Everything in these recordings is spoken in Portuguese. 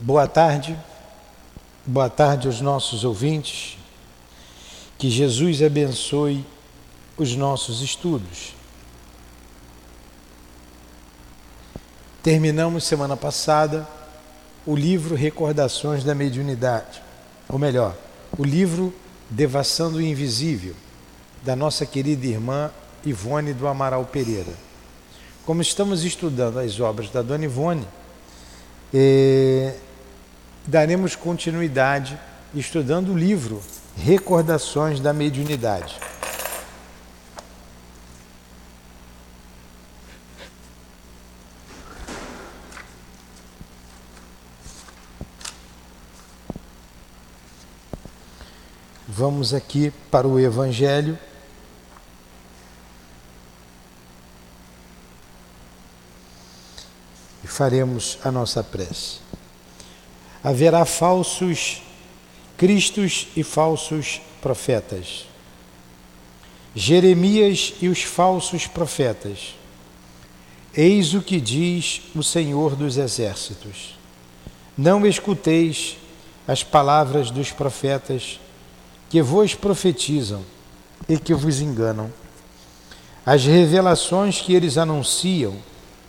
Boa tarde, boa tarde aos nossos ouvintes. Que Jesus abençoe os nossos estudos. Terminamos semana passada o livro Recordações da Mediunidade, ou melhor, o livro Devassando o Invisível, da nossa querida irmã Ivone do Amaral Pereira. Como estamos estudando as obras da Dona Ivone, eh, daremos continuidade estudando o livro Recordações da Mediunidade. Vamos aqui para o Evangelho. E faremos a nossa prece haverá falsos cristos e falsos profetas. Jeremias e os falsos profetas. Eis o que diz o Senhor dos Exércitos: Não escuteis as palavras dos profetas que vos profetizam e que vos enganam. As revelações que eles anunciam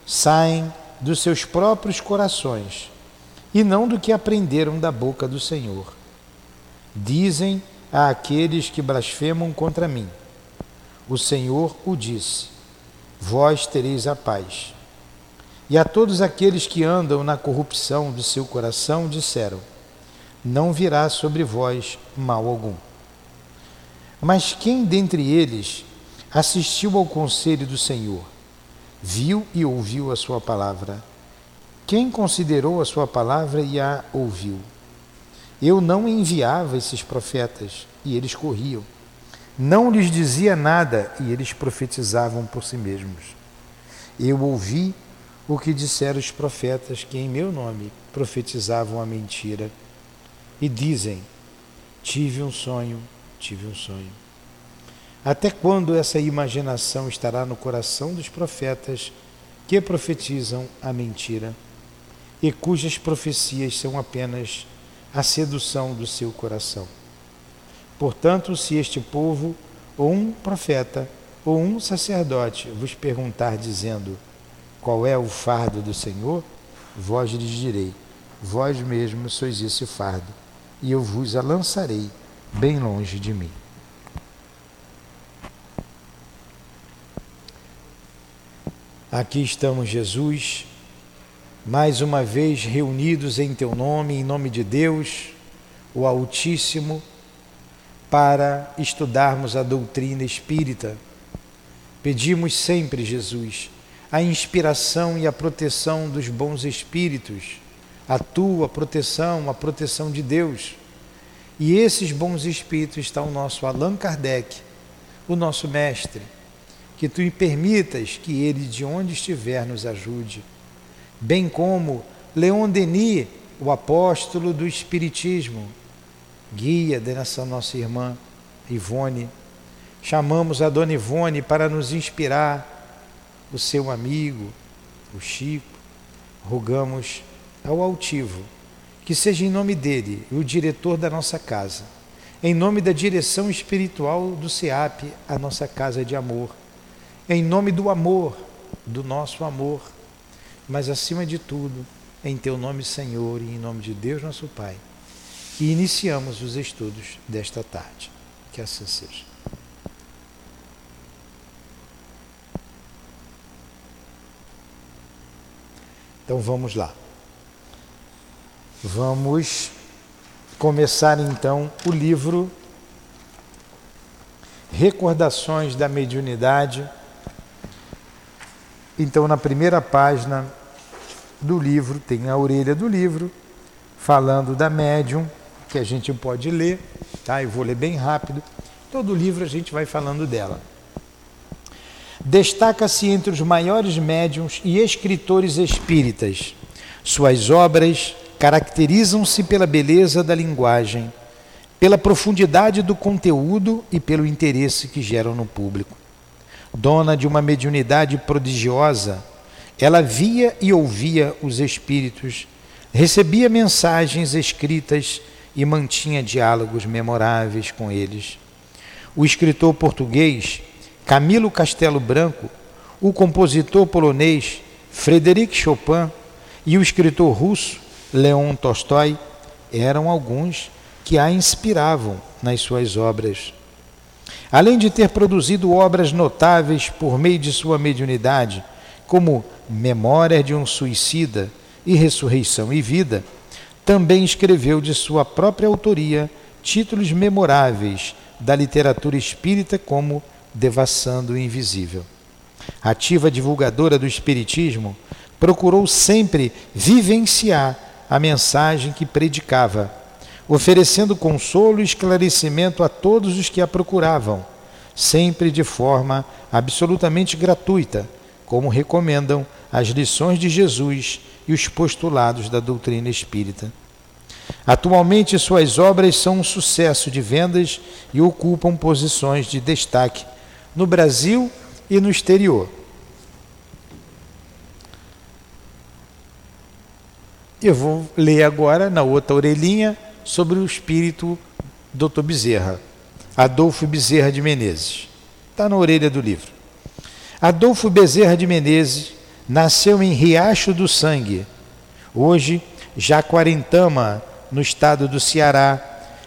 saem dos seus próprios corações e não do que aprenderam da boca do Senhor. Dizem a aqueles que blasfemam contra mim: O Senhor o disse: Vós tereis a paz. E a todos aqueles que andam na corrupção do seu coração disseram: Não virá sobre vós mal algum. Mas quem dentre eles assistiu ao conselho do Senhor, viu e ouviu a sua palavra, quem considerou a sua palavra e a ouviu? Eu não enviava esses profetas e eles corriam. Não lhes dizia nada e eles profetizavam por si mesmos. Eu ouvi o que disseram os profetas que em meu nome profetizavam a mentira e dizem: Tive um sonho, tive um sonho. Até quando essa imaginação estará no coração dos profetas que profetizam a mentira? E cujas profecias são apenas a sedução do seu coração. Portanto, se este povo, ou um profeta, ou um sacerdote vos perguntar, dizendo: Qual é o fardo do Senhor? Vós lhes direi: Vós mesmos sois esse fardo, e eu vos a lançarei bem longe de mim. Aqui estamos, Jesus, mais uma vez reunidos em Teu nome, em nome de Deus, o Altíssimo, para estudarmos a doutrina espírita. Pedimos sempre, Jesus, a inspiração e a proteção dos bons espíritos, a tua proteção, a proteção de Deus. E esses bons espíritos estão o nosso Allan Kardec, o nosso mestre. Que tu permitas que ele, de onde estiver, nos ajude bem como Leon Denis, o apóstolo do Espiritismo, guia dessa nossa irmã Ivone. Chamamos a dona Ivone para nos inspirar, o seu amigo, o Chico. Rogamos ao altivo que seja em nome dele o diretor da nossa casa, em nome da direção espiritual do SEAP, a nossa casa de amor, em nome do amor, do nosso amor mas acima de tudo, em teu nome, Senhor, e em nome de Deus, nosso Pai, e iniciamos os estudos desta tarde. Que assim seja. Então vamos lá. Vamos começar então o livro Recordações da Mediunidade. Então, na primeira página, do livro, tem a orelha do livro, falando da médium, que a gente pode ler, tá? Eu vou ler bem rápido. Todo livro a gente vai falando dela. Destaca-se entre os maiores médiums e escritores espíritas. Suas obras caracterizam-se pela beleza da linguagem, pela profundidade do conteúdo e pelo interesse que geram no público. Dona de uma mediunidade prodigiosa, ela via e ouvia os espíritos, recebia mensagens escritas e mantinha diálogos memoráveis com eles. O escritor português Camilo Castelo Branco, o compositor polonês Frederic Chopin e o escritor russo Leon Tolstói eram alguns que a inspiravam nas suas obras. Além de ter produzido obras notáveis por meio de sua mediunidade, como Memória de um Suicida e Ressurreição e Vida, também escreveu de sua própria autoria títulos memoráveis da literatura espírita, como Devassando o Invisível. Ativa divulgadora do Espiritismo, procurou sempre vivenciar a mensagem que predicava, oferecendo consolo e esclarecimento a todos os que a procuravam, sempre de forma absolutamente gratuita, como recomendam as lições de Jesus e os postulados da doutrina espírita. Atualmente, suas obras são um sucesso de vendas e ocupam posições de destaque no Brasil e no exterior. Eu vou ler agora, na outra orelhinha, sobre o espírito Dr. Bezerra, Adolfo Bezerra de Menezes. Está na orelha do livro. Adolfo Bezerra de Menezes Nasceu em Riacho do Sangue, hoje Jaguarintama, no estado do Ceará,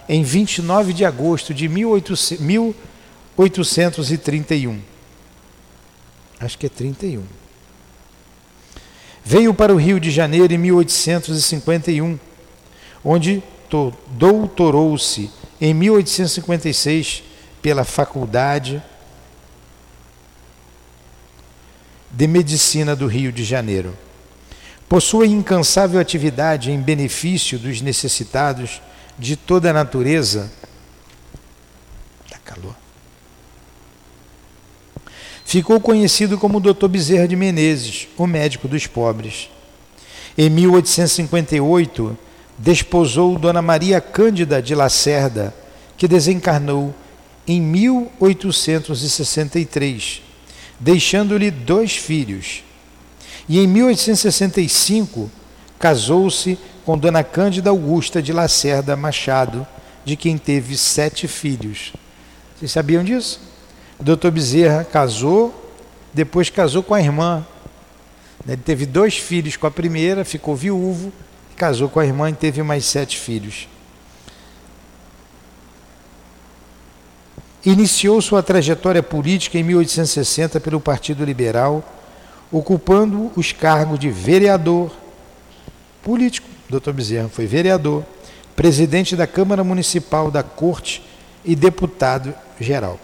em 29 de agosto de 1831. Acho que é 31. Veio para o Rio de Janeiro em 1851, onde doutorou-se em 1856 pela Faculdade de Medicina do Rio de Janeiro. Possui incansável atividade em benefício dos necessitados de toda a natureza. Está calor. Ficou conhecido como Dr. Bezerra de Menezes, o médico dos pobres. Em 1858, desposou Dona Maria Cândida de Lacerda, que desencarnou em 1863 deixando-lhe dois filhos. E em 1865 casou-se com Dona Cândida Augusta de Lacerda Machado, de quem teve sete filhos. Vocês sabiam disso? O doutor Bezerra casou, depois casou com a irmã. Ele teve dois filhos com a primeira, ficou viúvo, casou com a irmã e teve mais sete filhos. Iniciou sua trajetória política em 1860 pelo Partido Liberal, ocupando os cargos de vereador, político, Dr. Bezerra foi vereador, presidente da Câmara Municipal da Corte e deputado geral.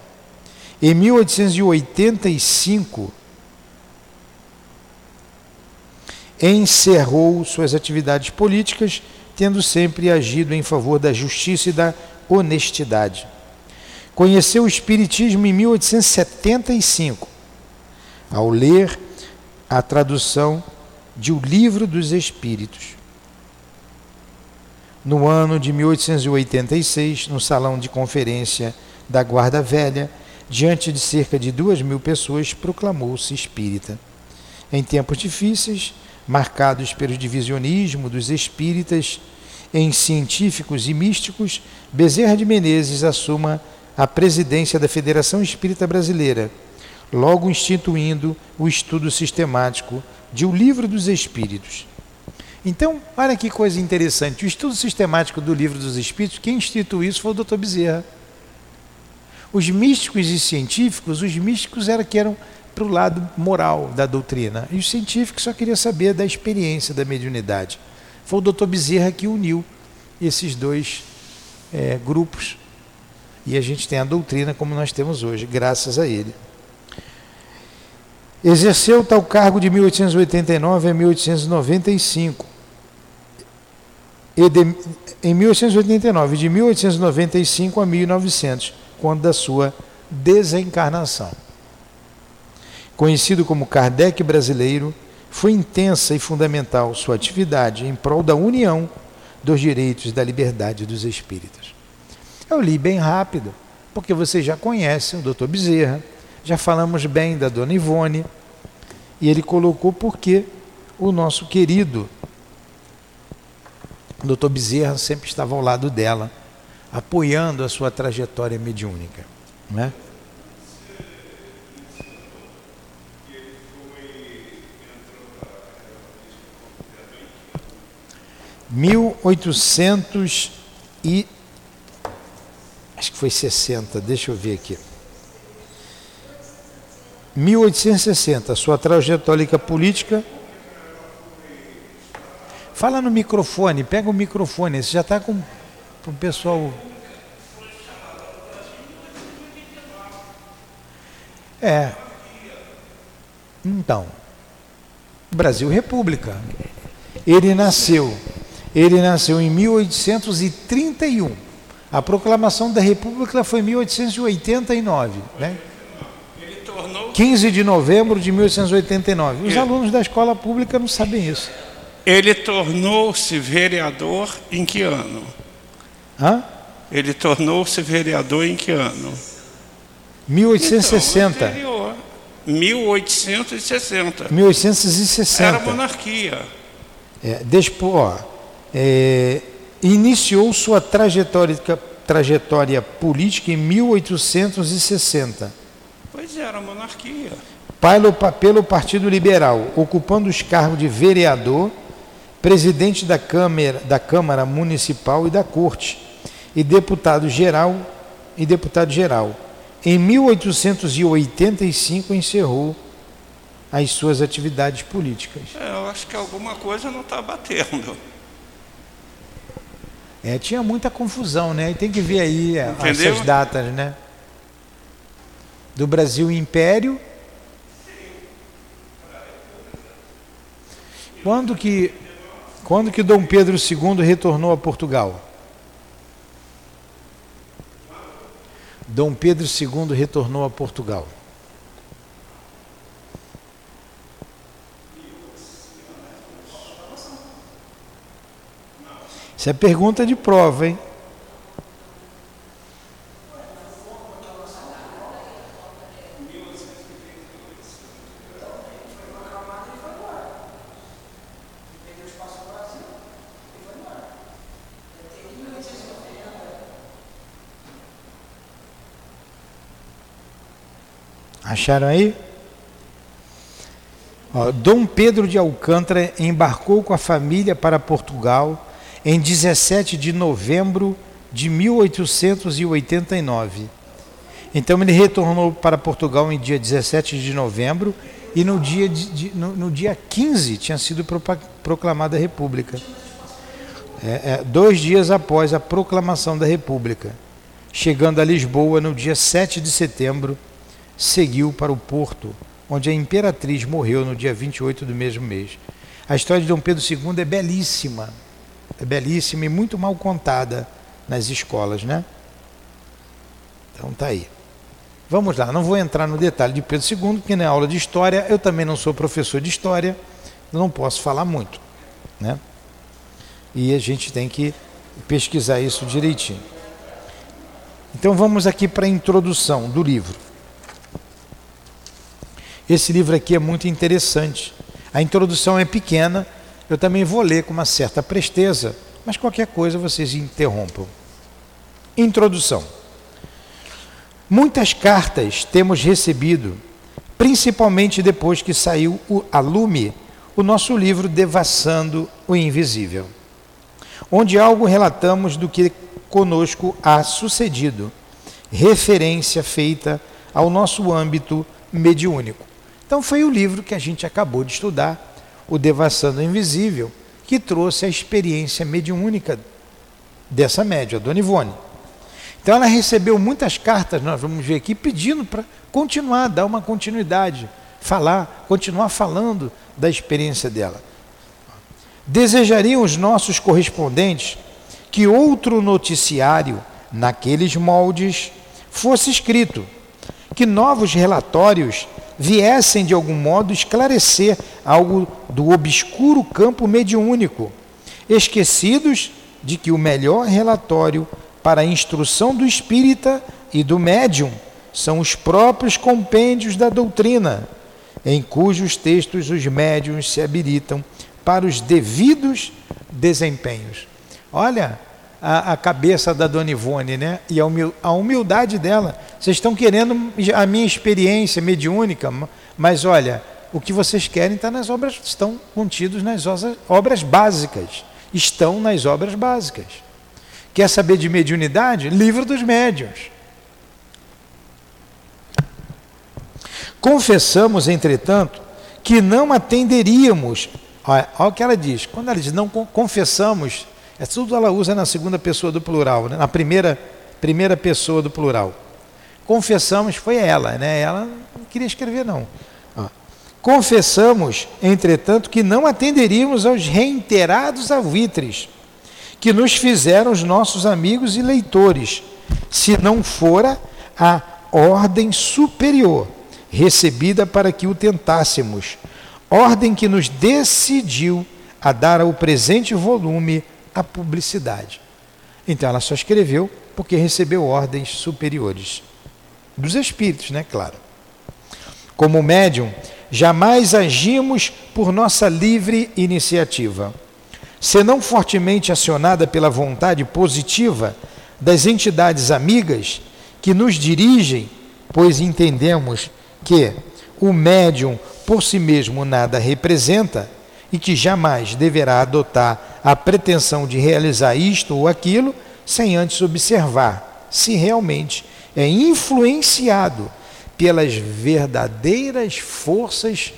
Em 1885, encerrou suas atividades políticas, tendo sempre agido em favor da justiça e da honestidade. Conheceu o Espiritismo em 1875, ao ler a tradução de O Livro dos Espíritos. No ano de 1886, no salão de conferência da Guarda Velha, diante de cerca de duas mil pessoas, proclamou-se espírita. Em tempos difíceis, marcados pelo divisionismo dos espíritas em científicos e místicos, Bezerra de Menezes assuma a presidência da Federação Espírita Brasileira, logo instituindo o estudo sistemático de O Livro dos Espíritos. Então, olha que coisa interessante. O estudo sistemático do Livro dos Espíritos, quem instituiu isso foi o Dr. Bezerra. Os místicos e científicos, os místicos eram que eram para o lado moral da doutrina, e os científicos só queriam saber da experiência da mediunidade. Foi o Dr. Bezerra que uniu esses dois é, grupos e a gente tem a doutrina como nós temos hoje, graças a ele. Exerceu tal cargo de 1889 a 1895. E de, em 1889, de 1895 a 1900, quando da sua desencarnação. Conhecido como Kardec brasileiro, foi intensa e fundamental sua atividade em prol da união dos direitos e da liberdade dos espíritos. Eu li bem rápido, porque vocês já conhecem o doutor Bezerra, já falamos bem da dona Ivone, e ele colocou porque o nosso querido doutor Bezerra sempre estava ao lado dela, apoiando a sua trajetória mediúnica. Né? 1800 e acho que foi 60, deixa eu ver aqui. 1860, sua trajetória política. Fala no microfone, pega o microfone, você já está com, o pessoal. É. Então, Brasil República. Ele nasceu ele nasceu em 1831. A proclamação da República foi em 1889, né? 15 de novembro de 1889. Os Ele... alunos da escola pública não sabem isso. Ele tornou-se vereador em que ano? Hã? Ele tornou-se vereador em que ano? 1860. Então, 1860. 1860. Era monarquia. É, despo, ó, é, iniciou sua trajetória, trajetória política em 1860. Pois era, monarquia. Pelo, pelo Partido Liberal, ocupando os cargos de vereador, presidente da Câmara, da Câmara Municipal e da Corte, e deputado geral e deputado geral. Em 1885 encerrou as suas atividades políticas. É, eu acho que alguma coisa não está batendo. É, tinha muita confusão, né? E tem que ver aí é, essas datas, né? Do Brasil Império. Quando que, quando que Dom Pedro II retornou a Portugal? Dom Pedro II retornou a Portugal. Isso é pergunta de prova, hein? Acharam aí? Ó, Dom Pedro de Alcântara embarcou com a família para Portugal em 17 de novembro de 1889. Então ele retornou para Portugal em dia 17 de novembro e no dia, de, no, no, dia 15 tinha sido proclamada a República. É, é, dois dias após a proclamação da República. Chegando a Lisboa no dia 7 de setembro, seguiu para o Porto, onde a imperatriz morreu no dia 28 do mesmo mês. A história de Dom Pedro II é belíssima é belíssima e muito mal contada nas escolas, né? Então tá aí. Vamos lá, não vou entrar no detalhe de Pedro II, porque na aula de história eu também não sou professor de história, não posso falar muito, né? E a gente tem que pesquisar isso direitinho. Então vamos aqui para a introdução do livro. Esse livro aqui é muito interessante. A introdução é pequena, eu também vou ler com uma certa presteza, mas qualquer coisa vocês interrompam. Introdução. Muitas cartas temos recebido, principalmente depois que saiu a lume o nosso livro Devassando o Invisível, onde algo relatamos do que conosco há sucedido, referência feita ao nosso âmbito mediúnico. Então foi o livro que a gente acabou de estudar o Devassando Invisível, que trouxe a experiência mediúnica dessa média, Dona Ivone. Então ela recebeu muitas cartas, nós vamos ver aqui, pedindo para continuar, dar uma continuidade, falar, continuar falando da experiência dela. Desejariam os nossos correspondentes que outro noticiário, naqueles moldes, fosse escrito, que novos relatórios viessem de algum modo esclarecer algo do obscuro campo mediúnico, esquecidos de que o melhor relatório para a instrução do espírita e do médium são os próprios compêndios da doutrina, em cujos textos os médiums se habilitam para os devidos desempenhos. Olha a, a cabeça da Dona Ivone, né? E a, humil, a humildade dela. Vocês estão querendo a minha experiência mediúnica, mas olha, o que vocês querem está nas obras, estão contidos nas obras básicas. Estão nas obras básicas. Quer saber de mediunidade? Livro dos médiuns. Confessamos, entretanto, que não atenderíamos. Olha, olha o que ela diz. Quando ela diz não confessamos, é tudo ela usa na segunda pessoa do plural, né? na primeira, primeira pessoa do plural. Confessamos, foi ela, né? Ela não queria escrever, não. Confessamos, entretanto, que não atenderíamos aos reiterados alvitres que nos fizeram os nossos amigos e leitores, se não fora a ordem superior recebida para que o tentássemos, ordem que nos decidiu a dar ao presente volume a publicidade. Então ela só escreveu porque recebeu ordens superiores dos espíritos, né, claro. Como médium, jamais agimos por nossa livre iniciativa, senão fortemente acionada pela vontade positiva das entidades amigas que nos dirigem, pois entendemos que o médium por si mesmo nada representa e que jamais deverá adotar a pretensão de realizar isto ou aquilo sem antes observar se realmente é influenciado pelas verdadeiras forças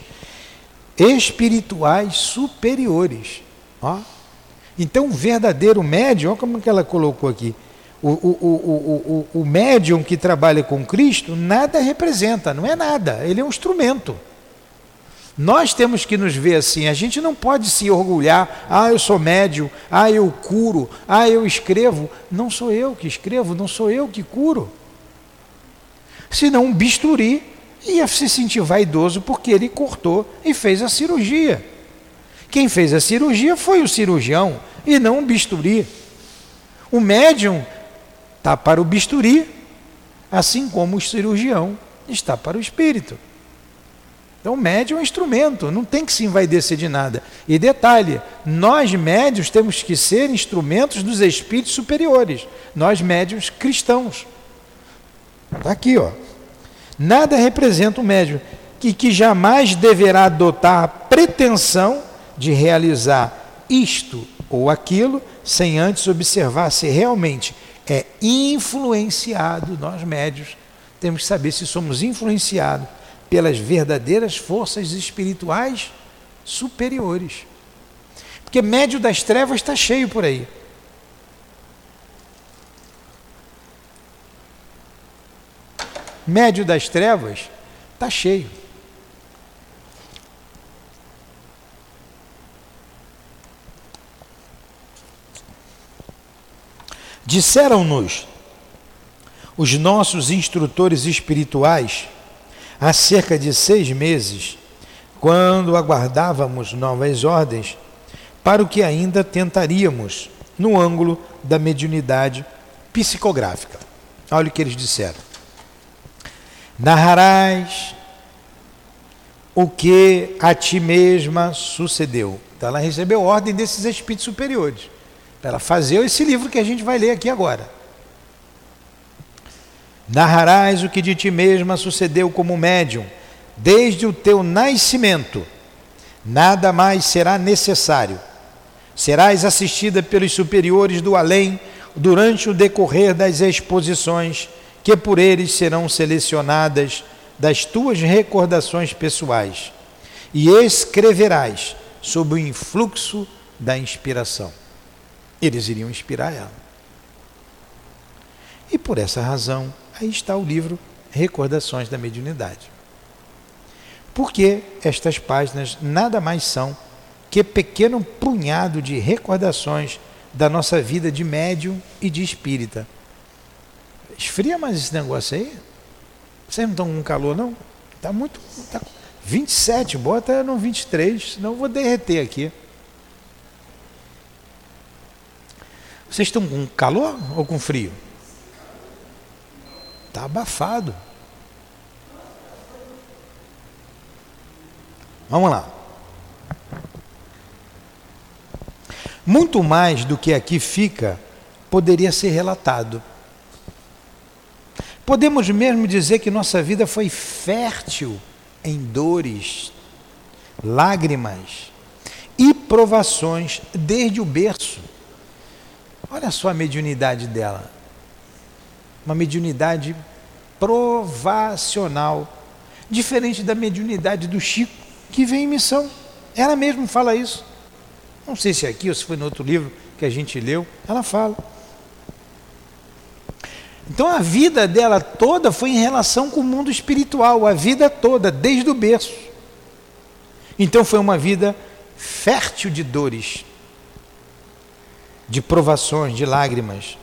espirituais superiores. Ó. Então, o verdadeiro médium, olha como que ela colocou aqui, o, o, o, o, o médium que trabalha com Cristo nada representa, não é nada, ele é um instrumento. Nós temos que nos ver assim, a gente não pode se orgulhar, ah, eu sou médium, ah, eu curo, ah, eu escrevo. Não sou eu que escrevo, não sou eu que curo. Senão um bisturi ia se sentir vaidoso porque ele cortou e fez a cirurgia. Quem fez a cirurgia foi o cirurgião e não um bisturi. O médium está para o bisturi, assim como o cirurgião está para o espírito. Então, o médium é um instrumento, não tem que se envaidecer de nada. E detalhe: nós médios temos que ser instrumentos dos espíritos superiores, nós médios cristãos. Está aqui, ó. Nada representa o médium que, que jamais deverá adotar a pretensão de realizar isto ou aquilo sem antes observar se realmente é influenciado, nós médios temos que saber se somos influenciados pelas verdadeiras forças espirituais superiores. Porque médio das trevas está cheio por aí. Médio das trevas está cheio. Disseram-nos os nossos instrutores espirituais há cerca de seis meses, quando aguardávamos novas ordens para o que ainda tentaríamos no ângulo da mediunidade psicográfica. Olha o que eles disseram. Narrarás o que a ti mesma sucedeu. Então ela recebeu ordem desses espíritos superiores para fazer esse livro que a gente vai ler aqui agora. Narrarás o que de ti mesma sucedeu como médium, desde o teu nascimento. Nada mais será necessário. Serás assistida pelos superiores do além durante o decorrer das exposições, que por eles serão selecionadas das tuas recordações pessoais, e escreverás sob o influxo da inspiração eles iriam inspirar ela. E por essa razão, aí está o livro Recordações da Mediunidade. Porque estas páginas nada mais são que pequeno punhado de recordações da nossa vida de médium e de espírita. Esfria mais esse negócio aí. Vocês não estão com calor, não? Está muito. Tá 27, bota no 23, senão eu vou derreter aqui. Vocês estão com calor ou com frio? Está abafado. Vamos lá. Muito mais do que aqui fica poderia ser relatado. Podemos mesmo dizer que nossa vida foi fértil em dores, lágrimas e provações desde o berço. Olha só a mediunidade dela. Uma mediunidade provacional, diferente da mediunidade do Chico, que vem em missão. Ela mesma fala isso. Não sei se é aqui ou se foi no outro livro que a gente leu, ela fala. Então a vida dela toda foi em relação com o mundo espiritual, a vida toda, desde o berço. Então foi uma vida fértil de dores, de provações, de lágrimas,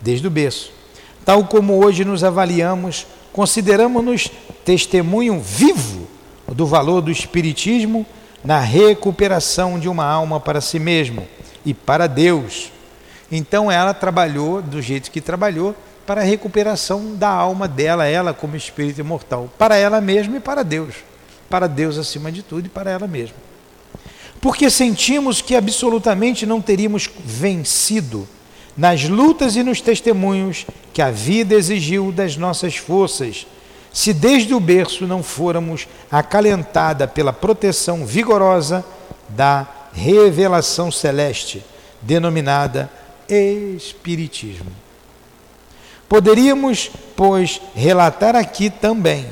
desde o berço. Tal como hoje nos avaliamos, consideramos-nos testemunho vivo do valor do Espiritismo na recuperação de uma alma para si mesmo e para Deus. Então ela trabalhou do jeito que trabalhou para a recuperação da alma dela, ela como espírito imortal, para ela mesma e para Deus. Para Deus acima de tudo e para ela mesma. Porque sentimos que absolutamente não teríamos vencido nas lutas e nos testemunhos que a vida exigiu das nossas forças, se desde o berço não fôramos acalentada pela proteção vigorosa da revelação celeste, denominada Espiritismo. Poderíamos, pois, relatar aqui também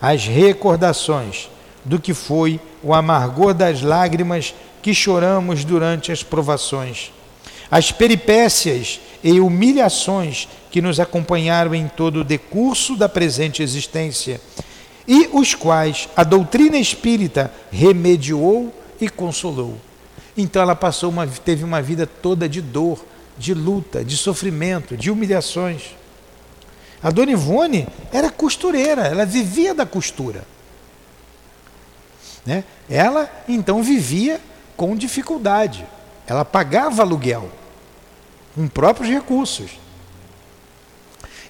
as recordações do que foi o amargor das lágrimas que choramos durante as provações, as peripécias e humilhações que nos acompanharam em todo o decurso da presente existência e os quais a doutrina espírita remediou e consolou. Então ela passou uma, teve uma vida toda de dor, de luta, de sofrimento, de humilhações. A dona Ivone era costureira, ela vivia da costura. Né? Ela então vivia com dificuldade. Ela pagava aluguel com próprios recursos.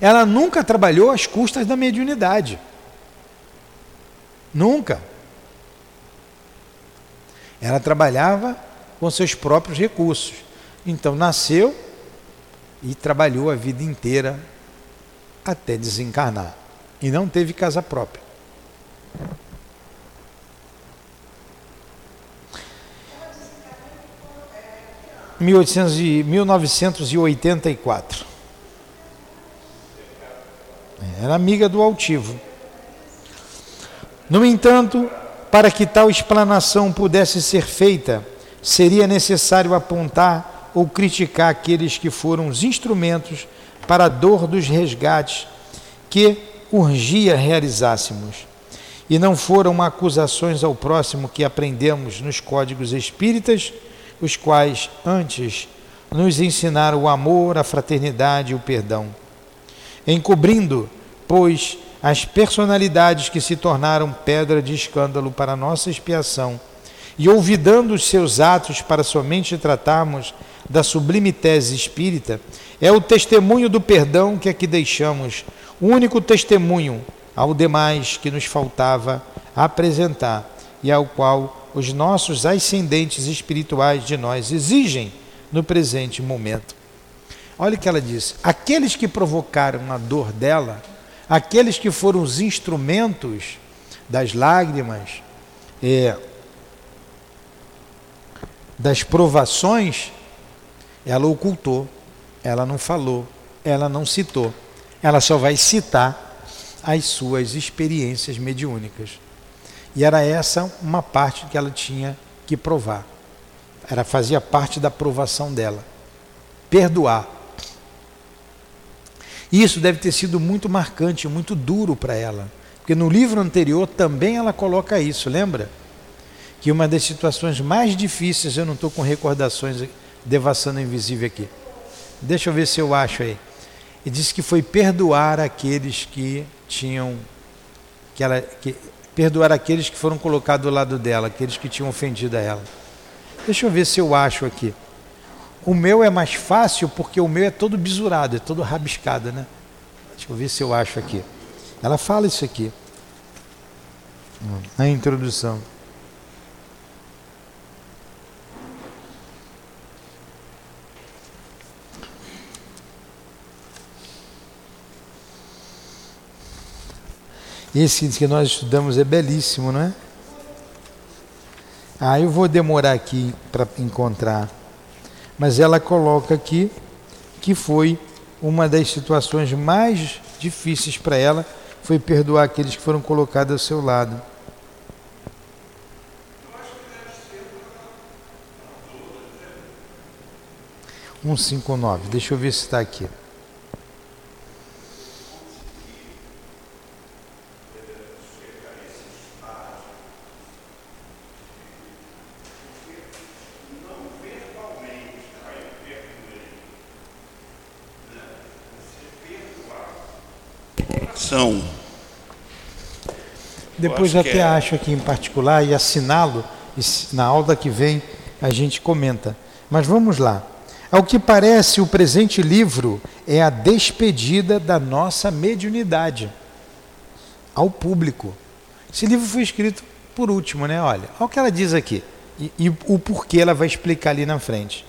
Ela nunca trabalhou às custas da mediunidade. Nunca. Ela trabalhava com seus próprios recursos. Então nasceu e trabalhou a vida inteira até desencarnar. E não teve casa própria. E 1984. Era amiga do altivo. No entanto, para que tal explanação pudesse ser feita, seria necessário apontar ou criticar aqueles que foram os instrumentos para a dor dos resgates que urgia realizássemos. E não foram acusações ao próximo que aprendemos nos códigos espíritas, os quais antes nos ensinaram o amor, a fraternidade e o perdão. Encobrindo, pois, as personalidades que se tornaram pedra de escândalo para nossa expiação, e olvidando os seus atos para somente tratarmos da sublime tese espírita, é o testemunho do perdão que aqui deixamos, o único testemunho ao demais que nos faltava apresentar e ao qual os nossos ascendentes espirituais de nós exigem no presente momento. Olha o que ela diz: aqueles que provocaram a dor dela, aqueles que foram os instrumentos das lágrimas, é, das provações, ela ocultou ela não falou, ela não citou. Ela só vai citar as suas experiências mediúnicas. E era essa uma parte que ela tinha que provar. Era fazia parte da provação dela. Perdoar. Isso deve ter sido muito marcante, muito duro para ela. Porque no livro anterior também ela coloca isso, lembra? Que uma das situações mais difíceis, eu não estou com recordações devassando invisível aqui Deixa eu ver se eu acho aí. E disse que foi perdoar aqueles que tinham que ela que, perdoar aqueles que foram colocados do lado dela, aqueles que tinham ofendido a ela. Deixa eu ver se eu acho aqui. O meu é mais fácil porque o meu é todo bisurado, é todo rabiscado, né? Deixa eu ver se eu acho aqui. Ela fala isso aqui. Na introdução. Esse que nós estudamos é belíssimo, não é? Ah, eu vou demorar aqui para encontrar. Mas ela coloca aqui que foi uma das situações mais difíceis para ela, foi perdoar aqueles que foram colocados ao seu lado. Um cinco nove. Deixa eu ver se está aqui. Depois até é- acho aqui em particular e assinalo, e na aula que vem a gente comenta. Mas vamos lá. Ao que parece, o presente livro é a despedida da nossa mediunidade ao público. Esse livro foi escrito por último, né? Olha, olha o que ela diz aqui e, e o porquê ela vai explicar ali na frente.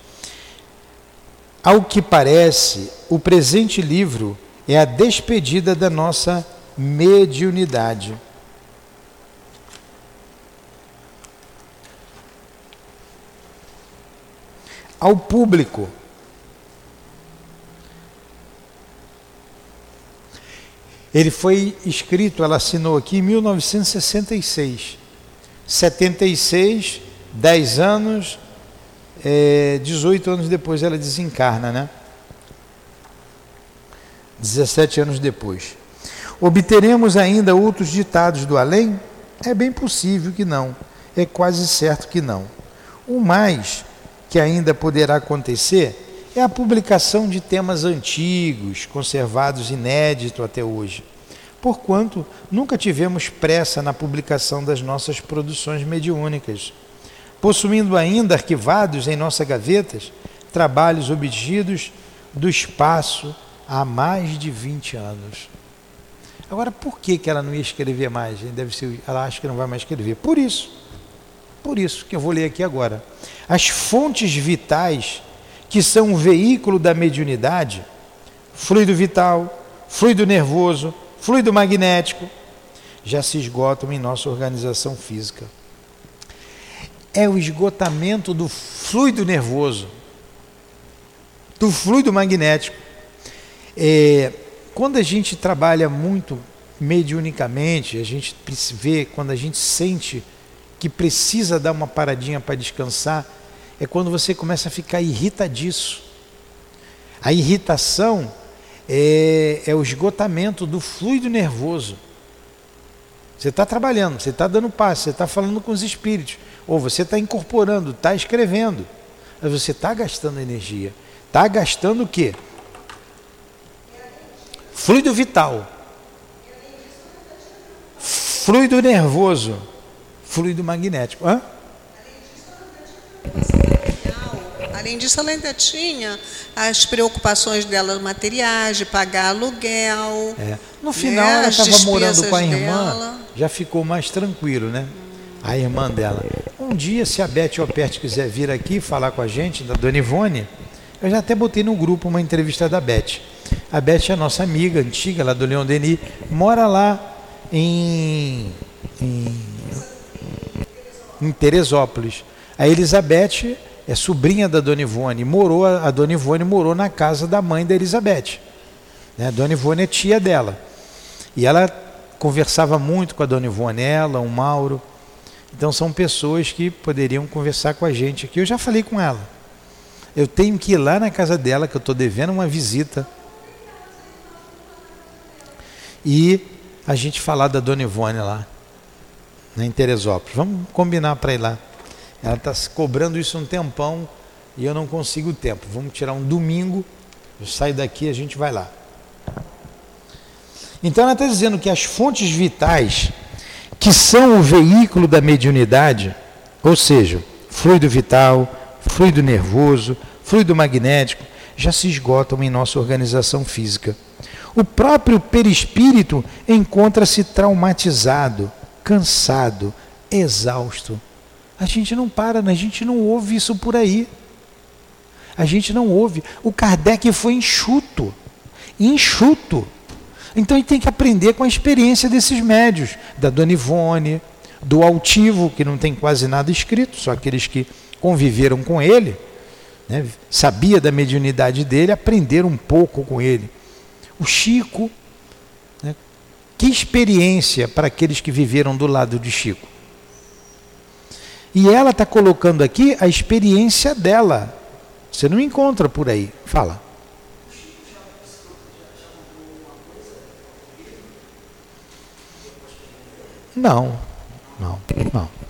Ao que parece, o presente livro é a despedida da nossa mediunidade. Ao público. Ele foi escrito, ela assinou aqui em 1966. 76, 10 anos, é, 18 anos depois ela desencarna, né? 17 anos depois. Obteremos ainda outros ditados do além? É bem possível que não. É quase certo que não. O mais que ainda poderá acontecer é a publicação de temas antigos, conservados inédito até hoje. Porquanto nunca tivemos pressa na publicação das nossas produções mediúnicas, possuindo ainda arquivados em nossas gavetas trabalhos obtidos do espaço há mais de 20 anos. Agora, por que, que ela não ia escrever mais? Deve ser, ela acha que não vai mais escrever. Por isso. Por isso que eu vou ler aqui agora. As fontes vitais, que são o veículo da mediunidade, fluido vital, fluido nervoso, fluido magnético, já se esgotam em nossa organização física. É o esgotamento do fluido nervoso, do fluido magnético. É, quando a gente trabalha muito mediunicamente, a gente vê, quando a gente sente que precisa dar uma paradinha para descansar, é quando você começa a ficar irritadiço. A irritação é, é o esgotamento do fluido nervoso. Você está trabalhando, você está dando passo, você está falando com os espíritos, ou você está incorporando, está escrevendo, mas você está gastando energia. Está gastando o quê? Fluido vital. Fluido nervoso. Fluido magnético. Hã? Além disso, ela ainda tinha as preocupações dela materiais, de pagar aluguel. É. No final, né, ela estava morando com a irmã, dela. já ficou mais tranquilo, né? A irmã dela. Um dia, se a Beth Alpert quiser vir aqui falar com a gente, da Dona Ivone, eu já até botei no grupo uma entrevista da Beth. A Beth é nossa amiga antiga, lá do Leão Denis, mora lá em, em, em Teresópolis. A Elizabeth é sobrinha da Dona Ivone, morou, a Dona Ivone morou na casa da mãe da Elizabeth. Né? A Dona Ivone é tia dela. E ela conversava muito com a Dona Ivone, ela, o Mauro. Então são pessoas que poderiam conversar com a gente aqui. Eu já falei com ela. Eu tenho que ir lá na casa dela, que eu estou devendo uma visita. E a gente falar da Dona Ivone lá, em Teresópolis. Vamos combinar para ir lá. Ela está cobrando isso um tempão e eu não consigo o tempo. Vamos tirar um domingo, eu saio daqui e a gente vai lá. Então ela está dizendo que as fontes vitais, que são o veículo da mediunidade, ou seja, fluido vital, fluido nervoso, fluido magnético, já se esgotam em nossa organização física. O próprio perispírito encontra-se traumatizado, cansado, exausto. A gente não para, a gente não ouve isso por aí. A gente não ouve. O Kardec foi enxuto. Enxuto. Então ele tem que aprender com a experiência desses médios, da Dona Ivone, do altivo, que não tem quase nada escrito, só aqueles que conviveram com ele, né, sabia da mediunidade dele, aprenderam um pouco com ele. O Chico, né, que experiência para aqueles que viveram do lado de Chico. E ela está colocando aqui a experiência dela. Você não encontra por aí. Fala. Não, não, não.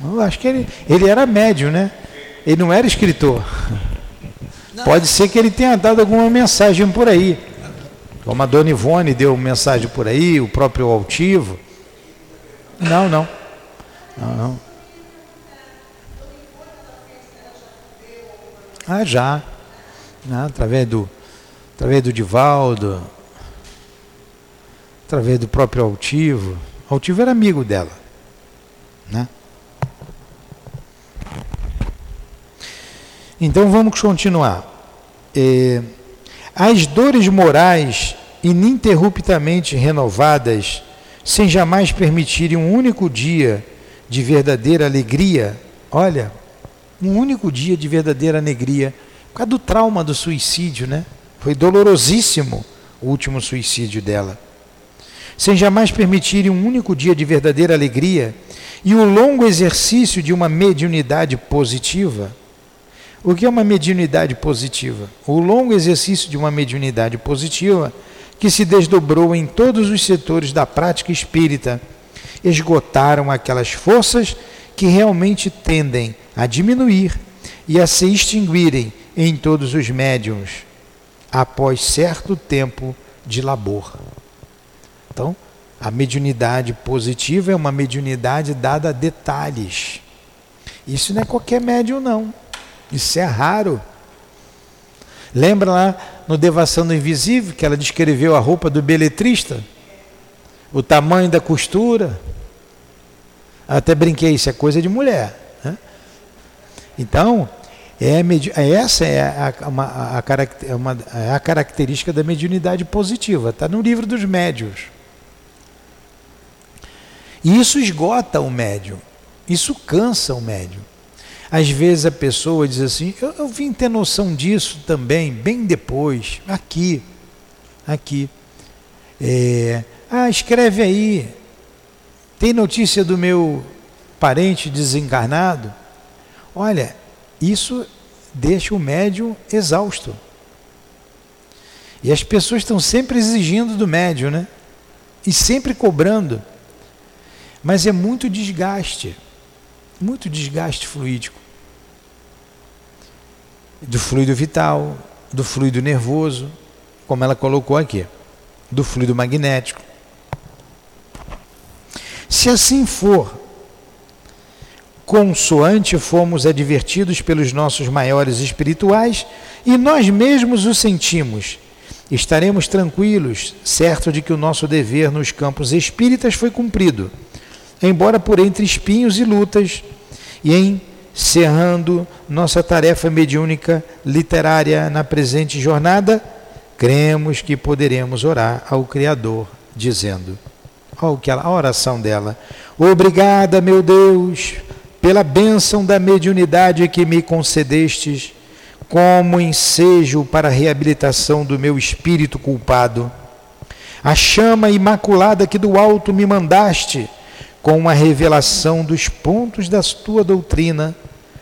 Eu acho que ele, ele era médio, né? Ele não era escritor. Não. Pode ser que ele tenha dado alguma mensagem por aí. Como a Dona Ivone deu mensagem por aí, o próprio Altivo. Não, não. Não, não. Ah, já. Ah, através do através do Divaldo, através do próprio Altivo. Altivo era amigo dela. Né? Então vamos continuar. É, as dores morais ininterruptamente renovadas, sem jamais permitirem um único dia de verdadeira alegria, olha, um único dia de verdadeira alegria, por causa do trauma do suicídio, né? Foi dolorosíssimo o último suicídio dela. Sem jamais permitirem um único dia de verdadeira alegria e o longo exercício de uma mediunidade positiva. O que é uma mediunidade positiva? O longo exercício de uma mediunidade positiva que se desdobrou em todos os setores da prática espírita, esgotaram aquelas forças que realmente tendem a diminuir e a se extinguirem em todos os médiums após certo tempo de labor. Então, a mediunidade positiva é uma mediunidade dada a detalhes. Isso não é qualquer médium, não. Isso é raro. Lembra lá no Devação do Invisível que ela descreveu a roupa do beletrista? O tamanho da costura? Até brinquei, isso é coisa de mulher. Então, é, essa é a, uma, a, a, uma, é a característica da mediunidade positiva. Está no livro dos médios. E isso esgota o médium. Isso cansa o médium. Às vezes a pessoa diz assim: eu, eu vim ter noção disso também, bem depois, aqui, aqui. É, ah, escreve aí. Tem notícia do meu parente desencarnado? Olha, isso deixa o médium exausto. E as pessoas estão sempre exigindo do médium, né? E sempre cobrando. Mas é muito desgaste. Muito desgaste fluídico. Do fluido vital, do fluido nervoso, como ela colocou aqui, do fluido magnético. Se assim for, consoante fomos advertidos pelos nossos maiores espirituais e nós mesmos o sentimos. Estaremos tranquilos, certo de que o nosso dever nos campos espíritas foi cumprido, embora por entre espinhos e lutas, e encerrando nossa tarefa mediúnica literária na presente jornada, cremos que poderemos orar ao Criador, dizendo: Olha a oração dela. Obrigada, meu Deus, pela bênção da mediunidade que me concedestes, como ensejo para a reabilitação do meu espírito culpado. A chama imaculada que do alto me mandaste, com a revelação dos pontos da tua doutrina,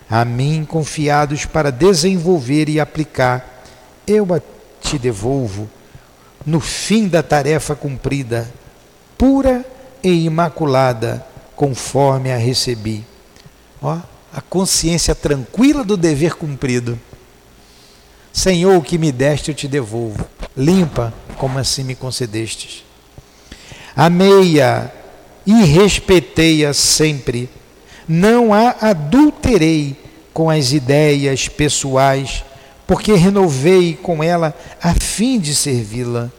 a mim confiados para desenvolver e aplicar, eu a te devolvo, no fim da tarefa cumprida, pura e imaculada, conforme a recebi Ó, a consciência tranquila do dever cumprido. Senhor, o que me deste eu te devolvo. Limpa, como assim me concedestes. Amei-a e respeitei-a sempre. Não a adulterei com as ideias pessoais, porque renovei com ela a fim de servi-la.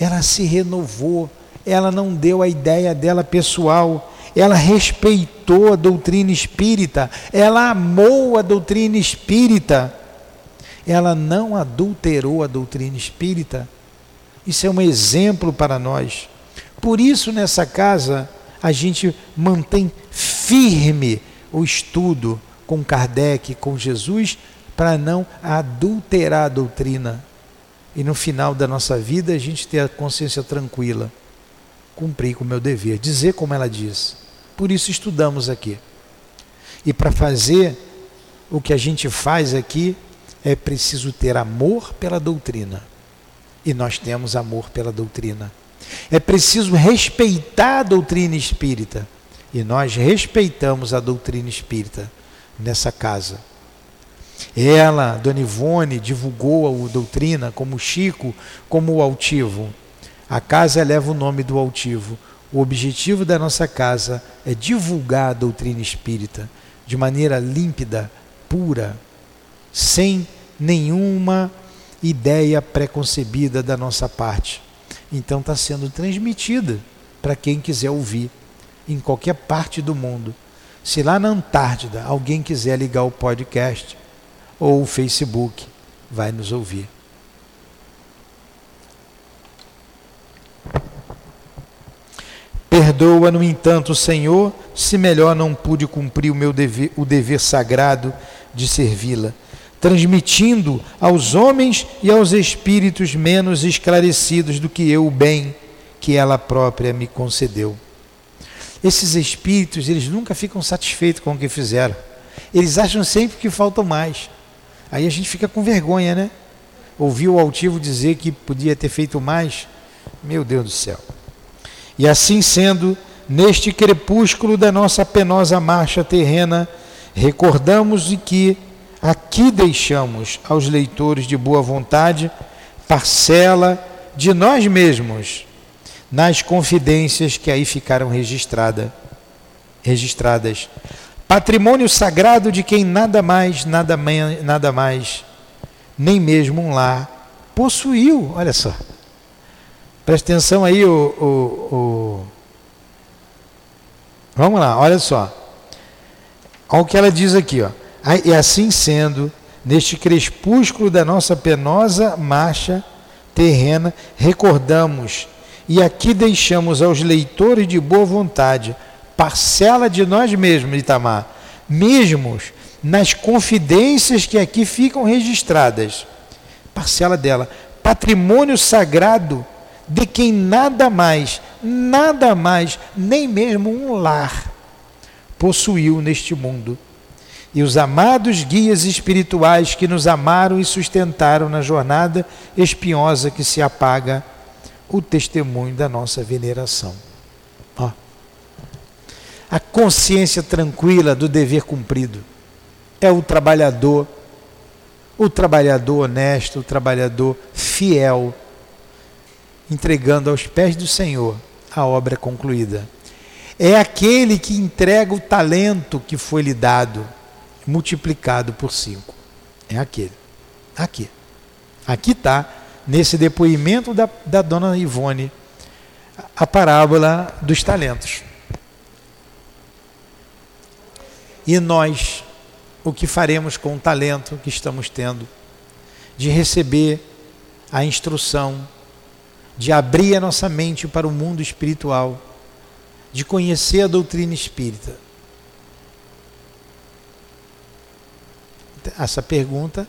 Ela se renovou, ela não deu a ideia dela pessoal, ela respeitou a doutrina espírita, ela amou a doutrina espírita, ela não adulterou a doutrina espírita. Isso é um exemplo para nós. Por isso, nessa casa, a gente mantém firme o estudo com Kardec, com Jesus, para não adulterar a doutrina. E no final da nossa vida a gente ter a consciência tranquila. Cumprir com o meu dever, dizer como ela diz. Por isso estudamos aqui. E para fazer o que a gente faz aqui, é preciso ter amor pela doutrina. E nós temos amor pela doutrina. É preciso respeitar a doutrina espírita. E nós respeitamos a doutrina espírita nessa casa. Ela, Dona Ivone, divulgou a doutrina como Chico, como o altivo. A casa leva o nome do altivo. O objetivo da nossa casa é divulgar a doutrina espírita de maneira límpida, pura, sem nenhuma ideia preconcebida da nossa parte. Então está sendo transmitida para quem quiser ouvir, em qualquer parte do mundo. Se lá na Antártida alguém quiser ligar o podcast ou o Facebook, vai nos ouvir. Perdoa, no entanto, Senhor, se melhor não pude cumprir o meu dever, o dever sagrado de servi-la, transmitindo aos homens e aos espíritos menos esclarecidos do que eu o bem que ela própria me concedeu. Esses espíritos, eles nunca ficam satisfeitos com o que fizeram. Eles acham sempre que falta mais. Aí a gente fica com vergonha, né? Ouvir o altivo dizer que podia ter feito mais. Meu Deus do céu. E assim sendo, neste crepúsculo da nossa penosa marcha terrena, recordamos de que aqui deixamos aos leitores de boa vontade parcela de nós mesmos nas confidências que aí ficaram registrada, registradas. Patrimônio sagrado de quem nada mais, nada, nada mais, nem mesmo um lar possuiu. Olha só. Presta atenção aí, o, o, o... Vamos lá, olha só. Olha o que ela diz aqui, ó. E assim sendo, neste crepúsculo da nossa penosa marcha terrena, recordamos e aqui deixamos aos leitores de boa vontade parcela de nós mesmos, Itamar, mesmos nas confidências que aqui ficam registradas. Parcela dela, patrimônio sagrado de quem nada mais, nada mais, nem mesmo um lar possuiu neste mundo. E os amados guias espirituais que nos amaram e sustentaram na jornada espinhosa que se apaga, o testemunho da nossa veneração. Ó. A consciência tranquila do dever cumprido é o trabalhador, o trabalhador honesto, o trabalhador fiel entregando aos pés do Senhor a obra concluída. É aquele que entrega o talento que foi lhe dado, multiplicado por cinco. É aquele. Aqui. Aqui está, nesse depoimento da, da dona Ivone, a parábola dos talentos. E nós, o que faremos com o talento que estamos tendo, de receber a instrução, de abrir a nossa mente para o mundo espiritual, de conhecer a doutrina espírita? Essa pergunta,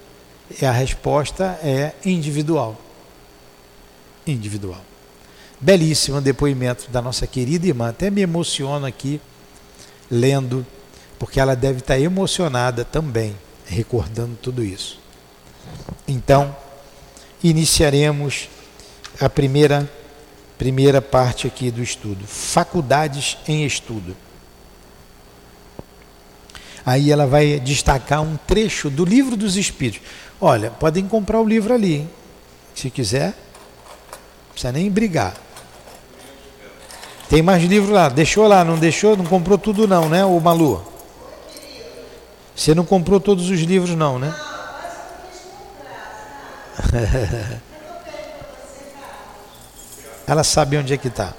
é a resposta é individual. Individual. Belíssimo depoimento da nossa querida irmã. Até me emociono aqui lendo, porque ela deve estar emocionada também, recordando tudo isso. Então, iniciaremos a primeira, primeira parte aqui do estudo. Faculdades em estudo. Aí ela vai destacar um trecho do livro dos Espíritos. Olha, podem comprar o livro ali, hein? se quiser. Não precisa nem brigar. Tem mais livro lá. Deixou lá, não deixou? Não comprou tudo não, né, o Malu? Você não comprou todos os livros não, né? ela sabe onde é que está.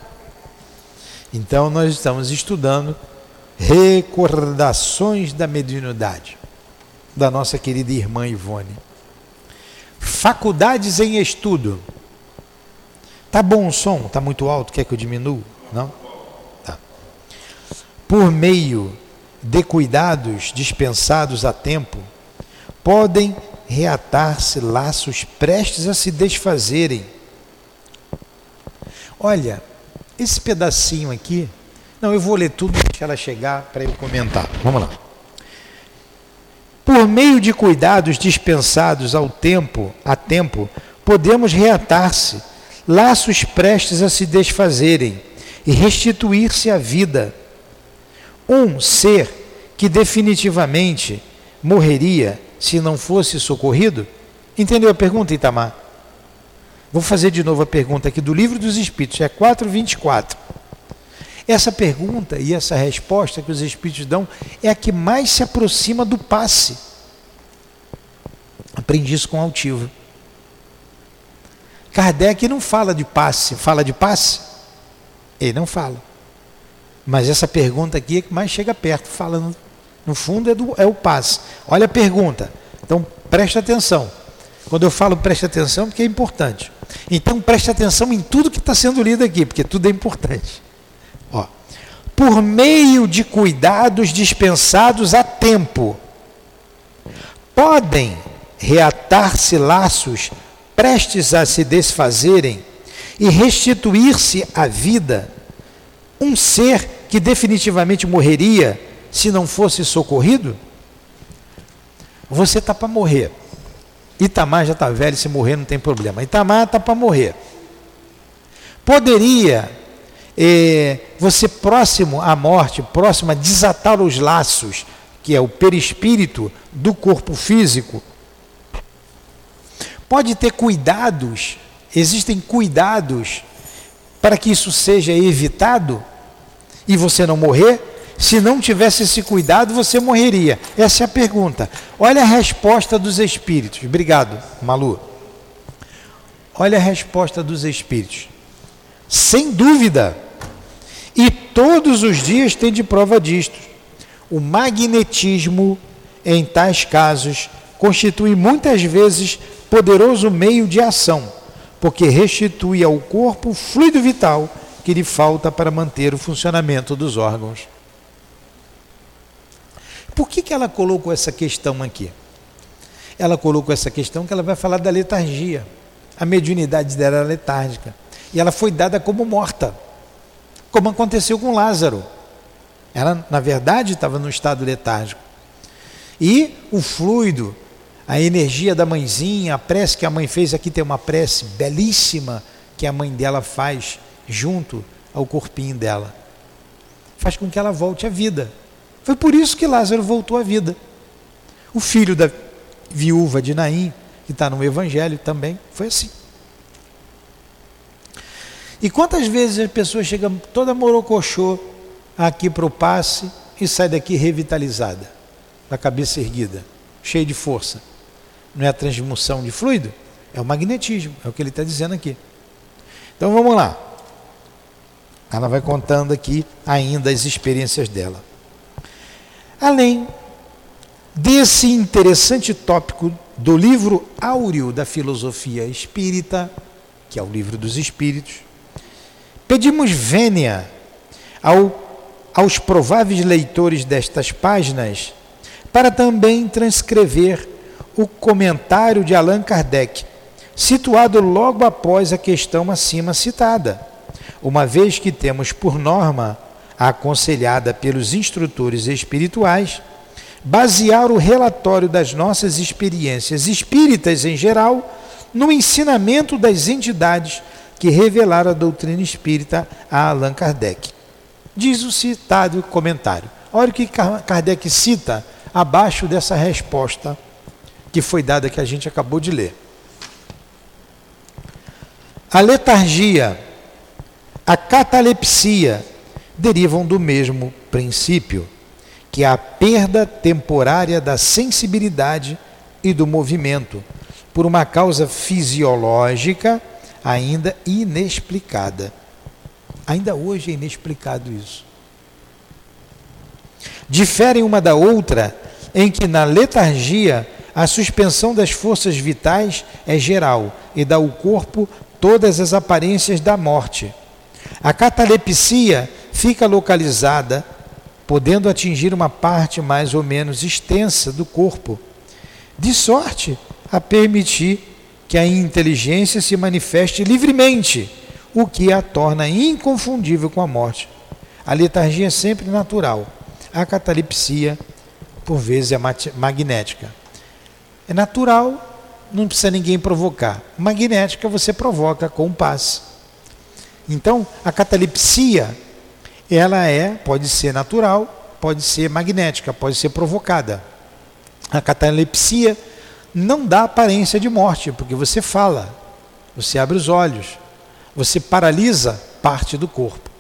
Então nós estamos estudando recordações da mediunidade da nossa querida irmã Ivone. Faculdades em estudo. Tá bom o som? Tá muito alto? Quer que eu diminua? Não? Tá. Por meio de cuidados dispensados a tempo, podem reatar-se laços prestes a se desfazerem. Olha, esse pedacinho aqui, não, eu vou ler tudo deixar ela chegar para eu comentar. Vamos lá. Por meio de cuidados dispensados ao tempo, a tempo, podemos reatar-se laços prestes a se desfazerem e restituir-se à vida. Um ser que definitivamente morreria se não fosse socorrido? Entendeu a pergunta, Itamar? Vou fazer de novo a pergunta aqui do Livro dos Espíritos, é 424. Essa pergunta e essa resposta que os Espíritos dão é a que mais se aproxima do passe. Aprendi isso com altivo. Kardec não fala de passe, fala de passe? Ele não fala. Mas essa pergunta aqui é que mais chega perto, fala no, no fundo é, do, é o passe. Olha a pergunta. Então preste atenção. Quando eu falo preste atenção, porque é importante. Então preste atenção em tudo que está sendo lido aqui, porque tudo é importante. Por meio de cuidados dispensados a tempo, podem reatar-se laços prestes a se desfazerem e restituir-se à vida, um ser que definitivamente morreria se não fosse socorrido? Você está para morrer. Itamar já está velho, se morrer não tem problema. Itamar está para morrer. Poderia eh, você próximo à morte, próximo a desatar os laços, que é o perispírito do corpo físico, pode ter cuidados, existem cuidados para que isso seja evitado e você não morrer? Se não tivesse esse cuidado, você morreria. Essa é a pergunta. Olha a resposta dos espíritos. Obrigado, Malu. Olha a resposta dos espíritos. Sem dúvida. E todos os dias tem de prova disto. O magnetismo, em tais casos, constitui muitas vezes poderoso meio de ação, porque restitui ao corpo o fluido vital que lhe falta para manter o funcionamento dos órgãos. Por que, que ela colocou essa questão aqui? Ela colocou essa questão que ela vai falar da letargia. A mediunidade dela era letárgica. E ela foi dada como morta, como aconteceu com Lázaro. Ela, na verdade, estava no estado letárgico. E o fluido a energia da mãezinha, a prece que a mãe fez aqui tem uma prece belíssima que a mãe dela faz junto ao corpinho dela. Faz com que ela volte à vida. Foi por isso que Lázaro voltou à vida. O filho da viúva de Naim, que está no Evangelho também, foi assim. E quantas vezes a pessoa chega toda morocochô aqui para o passe e sai daqui revitalizada, com a cabeça erguida, cheia de força? Não é a transmissão de fluido? É o magnetismo, é o que ele está dizendo aqui. Então vamos lá. Ela vai contando aqui ainda as experiências dela. Além desse interessante tópico do livro áureo da filosofia espírita, que é o livro dos espíritos, pedimos vênia ao, aos prováveis leitores destas páginas para também transcrever o comentário de Allan Kardec, situado logo após a questão acima citada, uma vez que temos por norma, aconselhada pelos instrutores espirituais, basear o relatório das nossas experiências espíritas em geral no ensinamento das entidades que revelaram a doutrina espírita a Allan Kardec. Diz o citado comentário. Olha o que Kardec cita abaixo dessa resposta que foi dada que a gente acabou de ler. A letargia, a catalepsia derivam do mesmo princípio, que é a perda temporária da sensibilidade e do movimento, por uma causa fisiológica ainda inexplicada. Ainda hoje é inexplicado isso. Diferem uma da outra em que na letargia a suspensão das forças vitais é geral e dá ao corpo todas as aparências da morte. A catalepsia fica localizada, podendo atingir uma parte mais ou menos extensa do corpo, de sorte a permitir que a inteligência se manifeste livremente, o que a torna inconfundível com a morte. A letargia é sempre natural. A catalepsia, por vezes, é magnética. É natural, não precisa ninguém provocar. Magnética você provoca com passe. Então, a catalepsia, ela é, pode ser natural, pode ser magnética, pode ser provocada. A catalepsia não dá aparência de morte, porque você fala, você abre os olhos, você paralisa parte do corpo.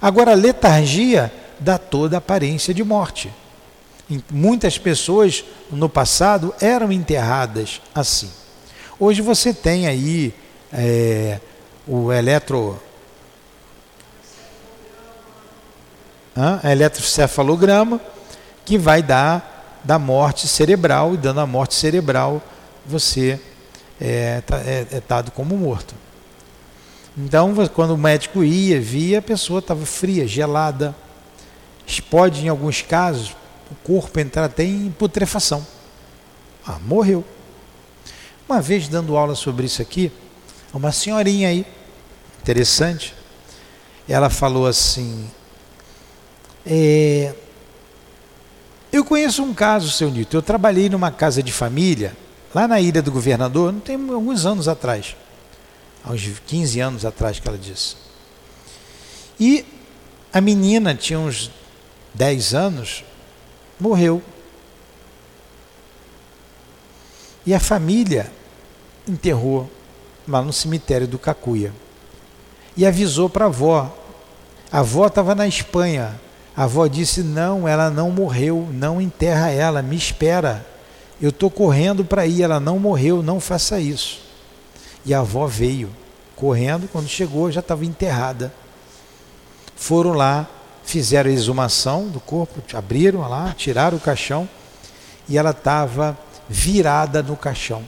Agora, a letargia dá toda a aparência de morte. Muitas pessoas no passado eram enterradas assim. Hoje você tem aí é, o eletro. Hã? eletrocefalograma que vai dar da morte cerebral, e dando a morte cerebral, você é, tá, é, é dado como morto. Então, quando o médico ia, via, a pessoa estava fria, gelada. Pode, em alguns casos, o corpo entrar até em putrefação. Ah, morreu. Uma vez dando aula sobre isso aqui, uma senhorinha aí, interessante, ela falou assim: é, eu conheço um caso, seu Nito. Eu trabalhei numa casa de família, lá na Ilha do Governador, não tem alguns anos atrás. Há uns 15 anos atrás que ela disse. E a menina tinha uns 10 anos, morreu. E a família enterrou lá no cemitério do Cacuia. E avisou para a avó. A avó estava na Espanha, a avó disse: Não, ela não morreu, não enterra ela, me espera. Eu estou correndo para ir, ela não morreu, não faça isso. E a avó veio correndo, quando chegou já estava enterrada. Foram lá, fizeram a exumação do corpo, abriram lá, tiraram o caixão e ela estava virada no caixão.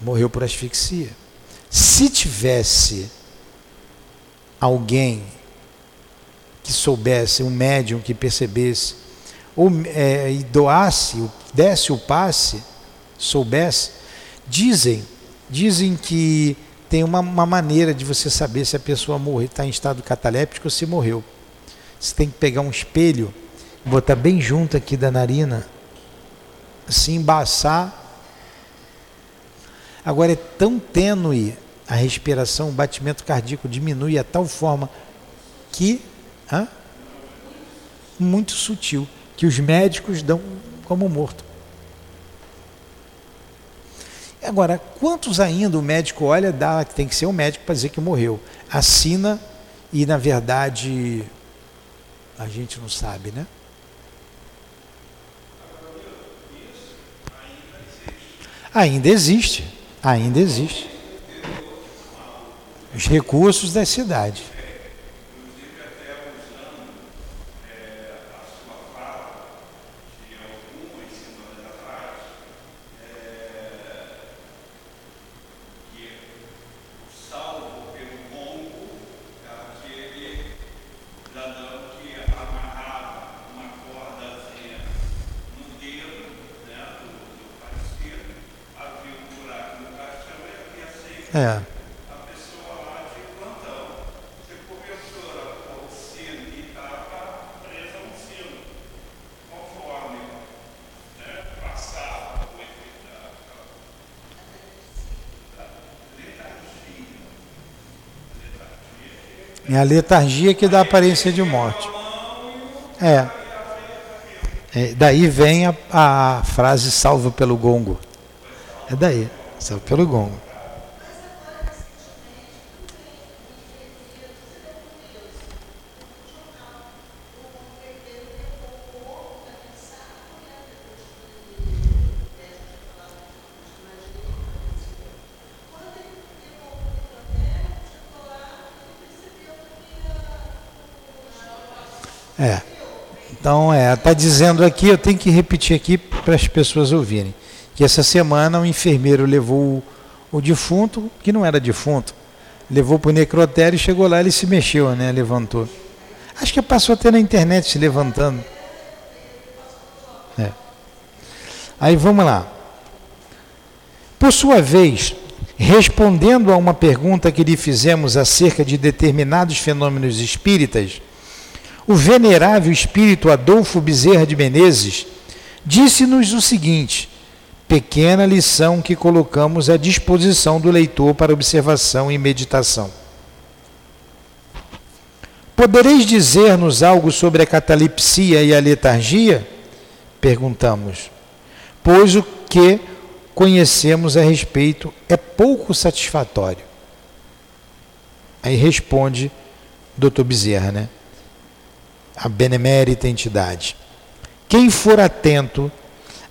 Morreu por asfixia. Se tivesse alguém que soubesse, um médium que percebesse, ou é, e doasse, desse o passe, soubesse, dizem, dizem que tem uma, uma maneira de você saber se a pessoa está em estado cataléptico ou se morreu. Você tem que pegar um espelho, botar bem junto aqui da narina, assim embaçar. Agora é tão tênue a respiração, o batimento cardíaco diminui a tal forma que hã? muito sutil, que os médicos dão como morto. Agora, quantos ainda o médico olha, dá, tem que ser um médico para dizer que morreu, assina e na verdade a gente não sabe, né? Ainda existe os recursos da cidade. É. É a letargia que dá aparência de morte. É. é daí vem a, a frase salva pelo gongo. É daí, salva pelo gongo. É. Então, é, está dizendo aqui, eu tenho que repetir aqui para as pessoas ouvirem, que essa semana o enfermeiro levou o, o defunto, que não era defunto, levou para o necrotério e chegou lá, ele se mexeu, né? Levantou. Acho que passou até na internet se levantando. É. Aí vamos lá. Por sua vez, respondendo a uma pergunta que lhe fizemos acerca de determinados fenômenos espíritas, o venerável espírito Adolfo Bezerra de Menezes disse-nos o seguinte: pequena lição que colocamos à disposição do leitor para observação e meditação. Podereis dizer-nos algo sobre a catalepsia e a letargia? Perguntamos. Pois o que conhecemos a respeito é pouco satisfatório. Aí responde Dr. Bezerra, né? A benemérita entidade. Quem for atento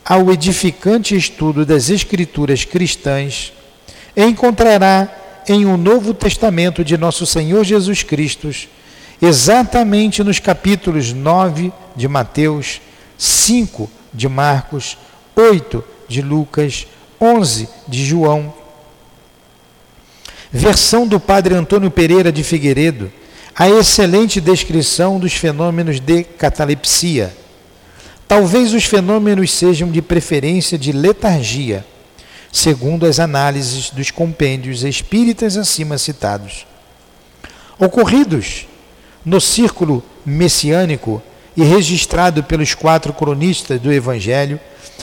ao edificante estudo das Escrituras cristãs, encontrará em um Novo Testamento de Nosso Senhor Jesus Cristo, exatamente nos capítulos 9 de Mateus, 5 de Marcos, 8 de Lucas, 11 de João. Versão do Padre Antônio Pereira de Figueiredo, a excelente descrição dos fenômenos de catalepsia. Talvez os fenômenos sejam de preferência de letargia, segundo as análises dos compêndios espíritas acima citados. Ocorridos no círculo messiânico e registrado pelos quatro cronistas do Evangelho,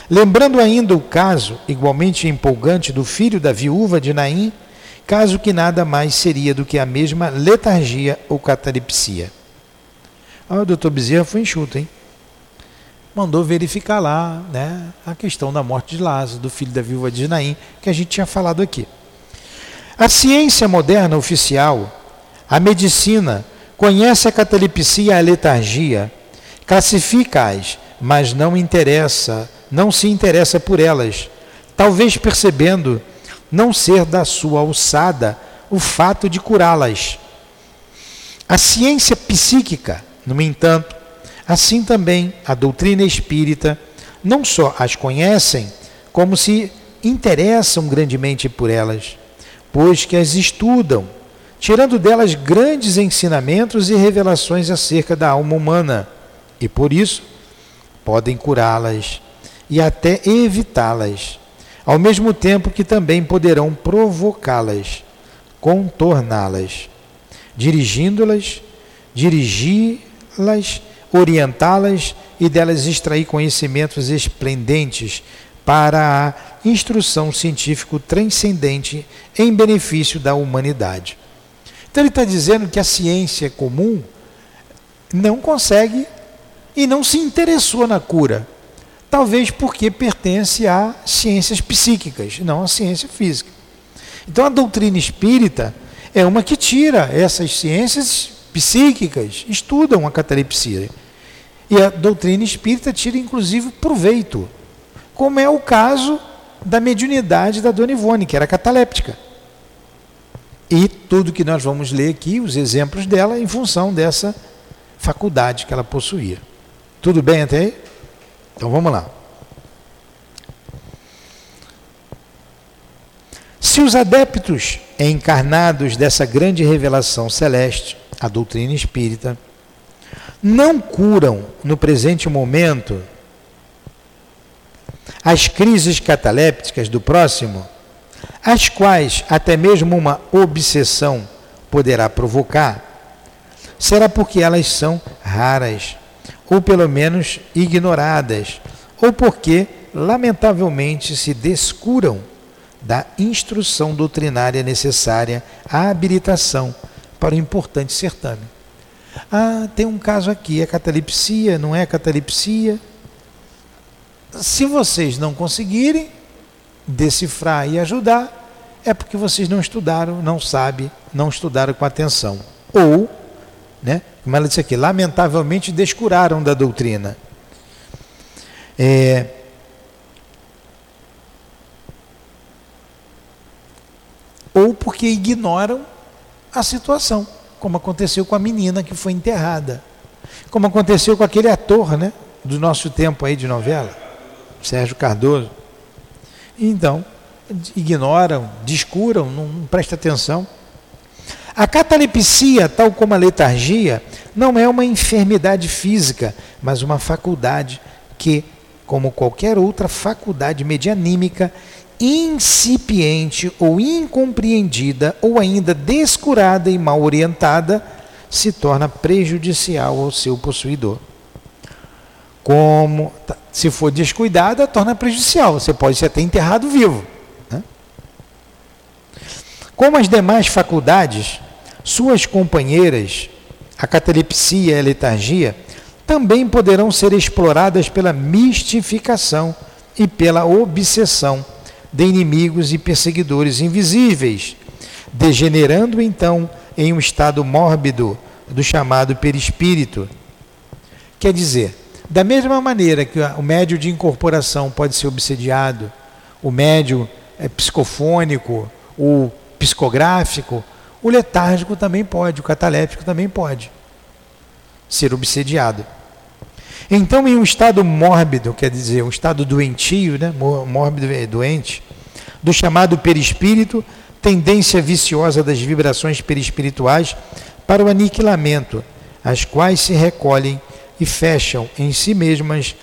lembrando ainda o caso, igualmente empolgante, do filho da viúva de Naim, caso que nada mais seria do que a mesma letargia ou catalepsia. Ah, o doutor Bezerra foi enxuto, hein? Mandou verificar lá né, a questão da morte de Lázaro, do filho da viúva de Naim, que a gente tinha falado aqui. A ciência moderna oficial, a medicina, conhece a catalepsia e a letargia, classifica-as, mas não interessa, não se interessa por elas, talvez percebendo não ser da sua alçada o fato de curá-las. A ciência psíquica, no entanto, assim também a doutrina espírita, não só as conhecem, como se interessam grandemente por elas, pois que as estudam, tirando delas grandes ensinamentos e revelações acerca da alma humana, e por isso podem curá-las e até evitá-las ao mesmo tempo que também poderão provocá-las, contorná-las, dirigindo-las, dirigi-las, orientá-las e delas extrair conhecimentos esplendentes para a instrução científico transcendente em benefício da humanidade. Então ele está dizendo que a ciência comum não consegue e não se interessou na cura talvez porque pertence a ciências psíquicas, não a ciência física. Então a doutrina espírita é uma que tira essas ciências psíquicas, estudam a catalepsia. E a doutrina espírita tira inclusive proveito, como é o caso da mediunidade da Dona Ivone, que era cataléptica. E tudo que nós vamos ler aqui, os exemplos dela, em função dessa faculdade que ela possuía. Tudo bem até aí? Então vamos lá. Se os adeptos encarnados dessa grande revelação celeste, a doutrina espírita, não curam no presente momento as crises catalépticas do próximo, as quais até mesmo uma obsessão poderá provocar, será porque elas são raras ou pelo menos ignoradas, ou porque, lamentavelmente, se descuram da instrução doutrinária necessária à habilitação para o importante certame. Ah, tem um caso aqui, é catalepsia, não é catalepsia? Se vocês não conseguirem decifrar e ajudar, é porque vocês não estudaram, não sabem, não estudaram com atenção. Ou né? Como ela disse aqui, lamentavelmente descuraram da doutrina. É, ou porque ignoram a situação, como aconteceu com a menina que foi enterrada. Como aconteceu com aquele ator, né? Do nosso tempo aí de novela, Sérgio Cardoso. Então, ignoram, descuram, não, não prestam atenção. A catalepsia, tal como a letargia, não é uma enfermidade física, mas uma faculdade que, como qualquer outra faculdade medianímica, incipiente ou incompreendida ou ainda descurada e mal orientada, se torna prejudicial ao seu possuidor. Como tá, se for descuidada, torna prejudicial. Você pode ser até enterrado vivo. Como as demais faculdades, suas companheiras, a catalepsia e a letargia, também poderão ser exploradas pela mistificação e pela obsessão de inimigos e perseguidores invisíveis, degenerando então em um estado mórbido do chamado perispírito. Quer dizer, da mesma maneira que o médio de incorporação pode ser obsediado, o médio é psicofônico, o psicográfico, o letárgico também pode, o cataléptico também pode ser obsediado. Então, em um estado mórbido, quer dizer, um estado doentio, né? mórbido é doente, do chamado perispírito, tendência viciosa das vibrações perispirituais para o aniquilamento, as quais se recolhem e fecham em si mesmas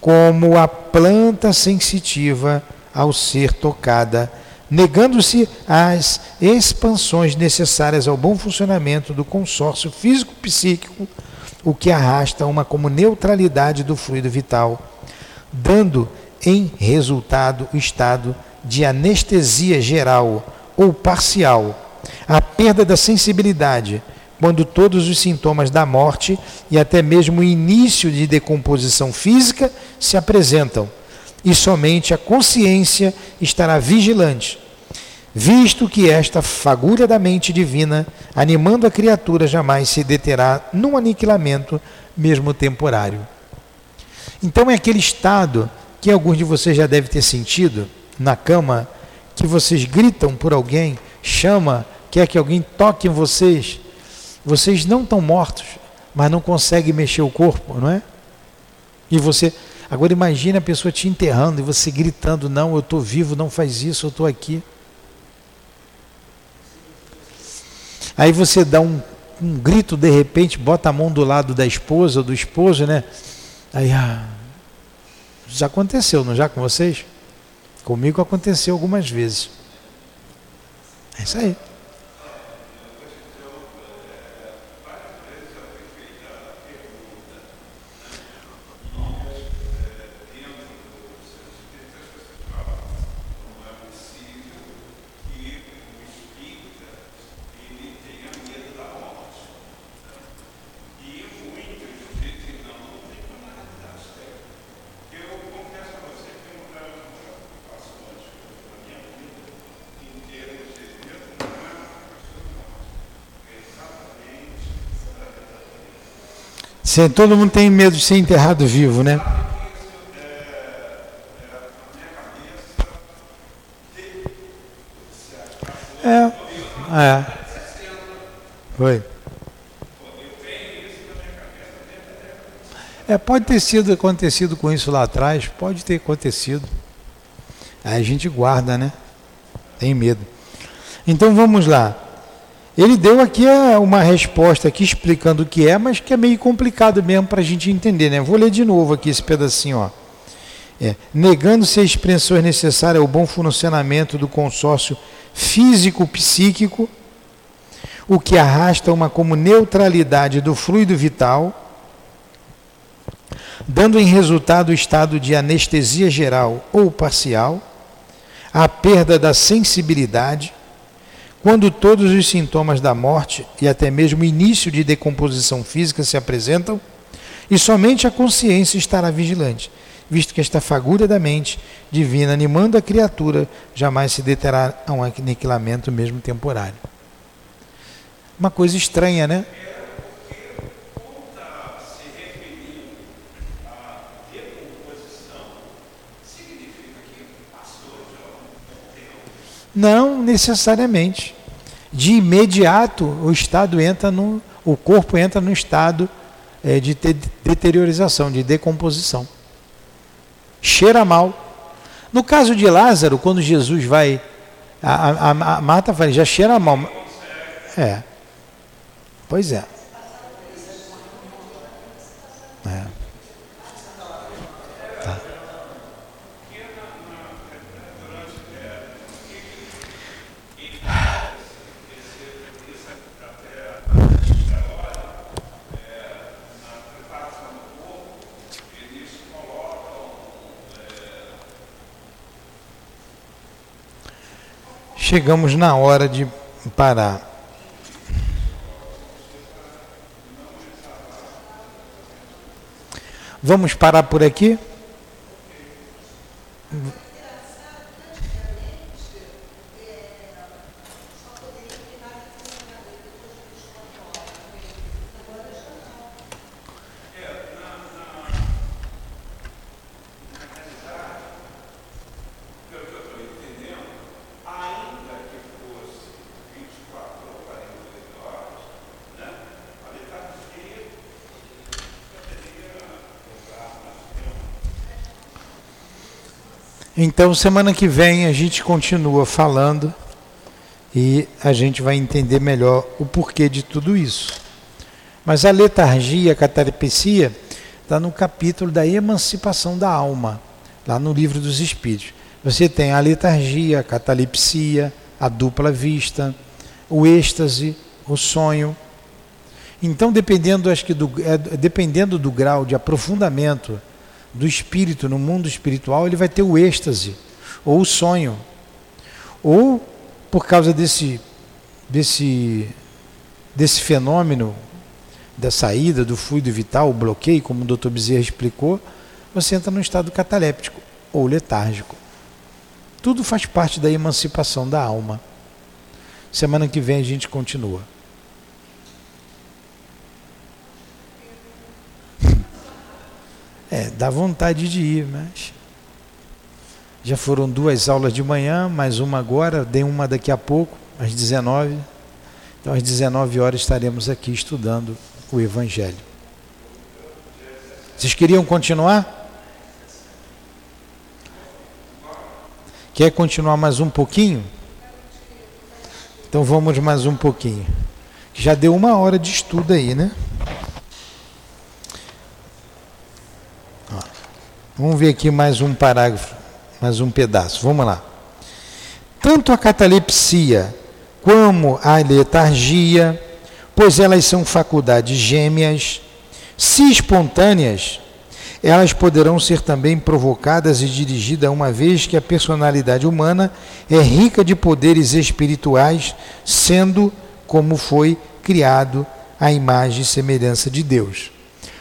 como a planta sensitiva ao ser tocada, negando-se às expansões necessárias ao bom funcionamento do consórcio físico-psíquico, o que arrasta uma como neutralidade do fluido vital, dando em resultado o estado de anestesia geral ou parcial, a perda da sensibilidade, quando todos os sintomas da morte e até mesmo o início de decomposição física se apresentam, e somente a consciência estará vigilante, visto que esta fagulha da mente divina, animando a criatura, jamais se deterá num aniquilamento, mesmo temporário. Então é aquele estado que alguns de vocês já devem ter sentido na cama, que vocês gritam por alguém, chama, quer que alguém toque em vocês, vocês não estão mortos, mas não conseguem mexer o corpo, não é? E você, agora imagine a pessoa te enterrando e você gritando: Não, eu estou vivo, não faz isso, eu estou aqui. Aí você dá um, um, grito de repente, bota a mão do lado da esposa do esposo, né? Aí, ah, já aconteceu, não já com vocês? Comigo aconteceu algumas vezes. É isso aí. Todo mundo tem medo de ser enterrado vivo, né? É. É. Foi. É, pode ter sido acontecido com isso lá atrás, pode ter acontecido. Aí a gente guarda, né? Tem medo. Então vamos lá. Ele deu aqui é, uma resposta aqui explicando o que é, mas que é meio complicado mesmo para a gente entender, né? Vou ler de novo aqui esse pedacinho, ó. É, negando-se as expressões necessárias ao bom funcionamento do consórcio físico-psíquico, o que arrasta uma como neutralidade do fluido vital, dando em resultado o estado de anestesia geral ou parcial, a perda da sensibilidade, quando todos os sintomas da morte e até mesmo o início de decomposição física se apresentam, e somente a consciência estará vigilante, visto que esta fagulha da mente divina animando a criatura jamais se deterá a um aniquilamento mesmo temporário. Uma coisa estranha, né? Não necessariamente. De imediato o estado entra no, o corpo entra no estado é, de de deteriorização, de decomposição. Cheira mal. No caso de Lázaro, quando Jesus vai. A, a, a Marta fala, já cheira mal. É. Pois é. É. Chegamos na hora de parar. Vamos parar por aqui? Então, semana que vem a gente continua falando e a gente vai entender melhor o porquê de tudo isso. Mas a letargia, a catalepsia, está no capítulo da emancipação da alma, lá no livro dos Espíritos. Você tem a letargia, a catalepsia, a dupla vista, o êxtase, o sonho. Então, dependendo, acho que do, é, dependendo do grau de aprofundamento do espírito no mundo espiritual, ele vai ter o êxtase ou o sonho. Ou por causa desse desse desse fenômeno da saída do fluido vital, o bloqueio, como o Dr. Bezerra explicou, você entra num estado cataléptico ou letárgico. Tudo faz parte da emancipação da alma. Semana que vem a gente continua. É, dá vontade de ir, mas já foram duas aulas de manhã, mais uma agora, dei uma daqui a pouco, às 19. Então às 19 horas estaremos aqui estudando o Evangelho. Vocês queriam continuar? Quer continuar mais um pouquinho? Então vamos mais um pouquinho. Já deu uma hora de estudo aí, né? Vamos ver aqui mais um parágrafo, mais um pedaço. Vamos lá. Tanto a catalepsia como a letargia, pois elas são faculdades gêmeas, se espontâneas, elas poderão ser também provocadas e dirigidas uma vez que a personalidade humana é rica de poderes espirituais, sendo como foi criado a imagem e semelhança de Deus.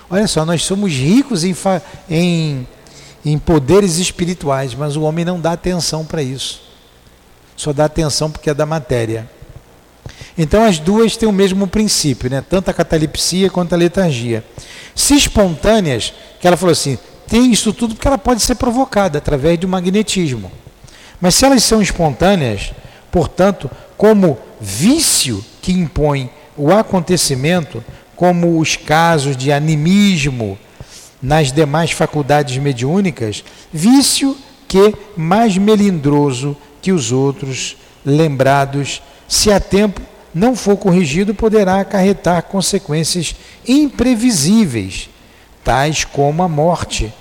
Olha só, nós somos ricos em, em em poderes espirituais, mas o homem não dá atenção para isso. Só dá atenção porque é da matéria. Então as duas têm o mesmo princípio, né? tanto a catalepsia quanto a letargia. Se espontâneas, que ela falou assim, tem isso tudo porque ela pode ser provocada através do magnetismo. Mas se elas são espontâneas, portanto, como vício que impõe o acontecimento, como os casos de animismo, nas demais faculdades mediúnicas, vício que mais melindroso que os outros lembrados, se a tempo não for corrigido, poderá acarretar consequências imprevisíveis, tais como a morte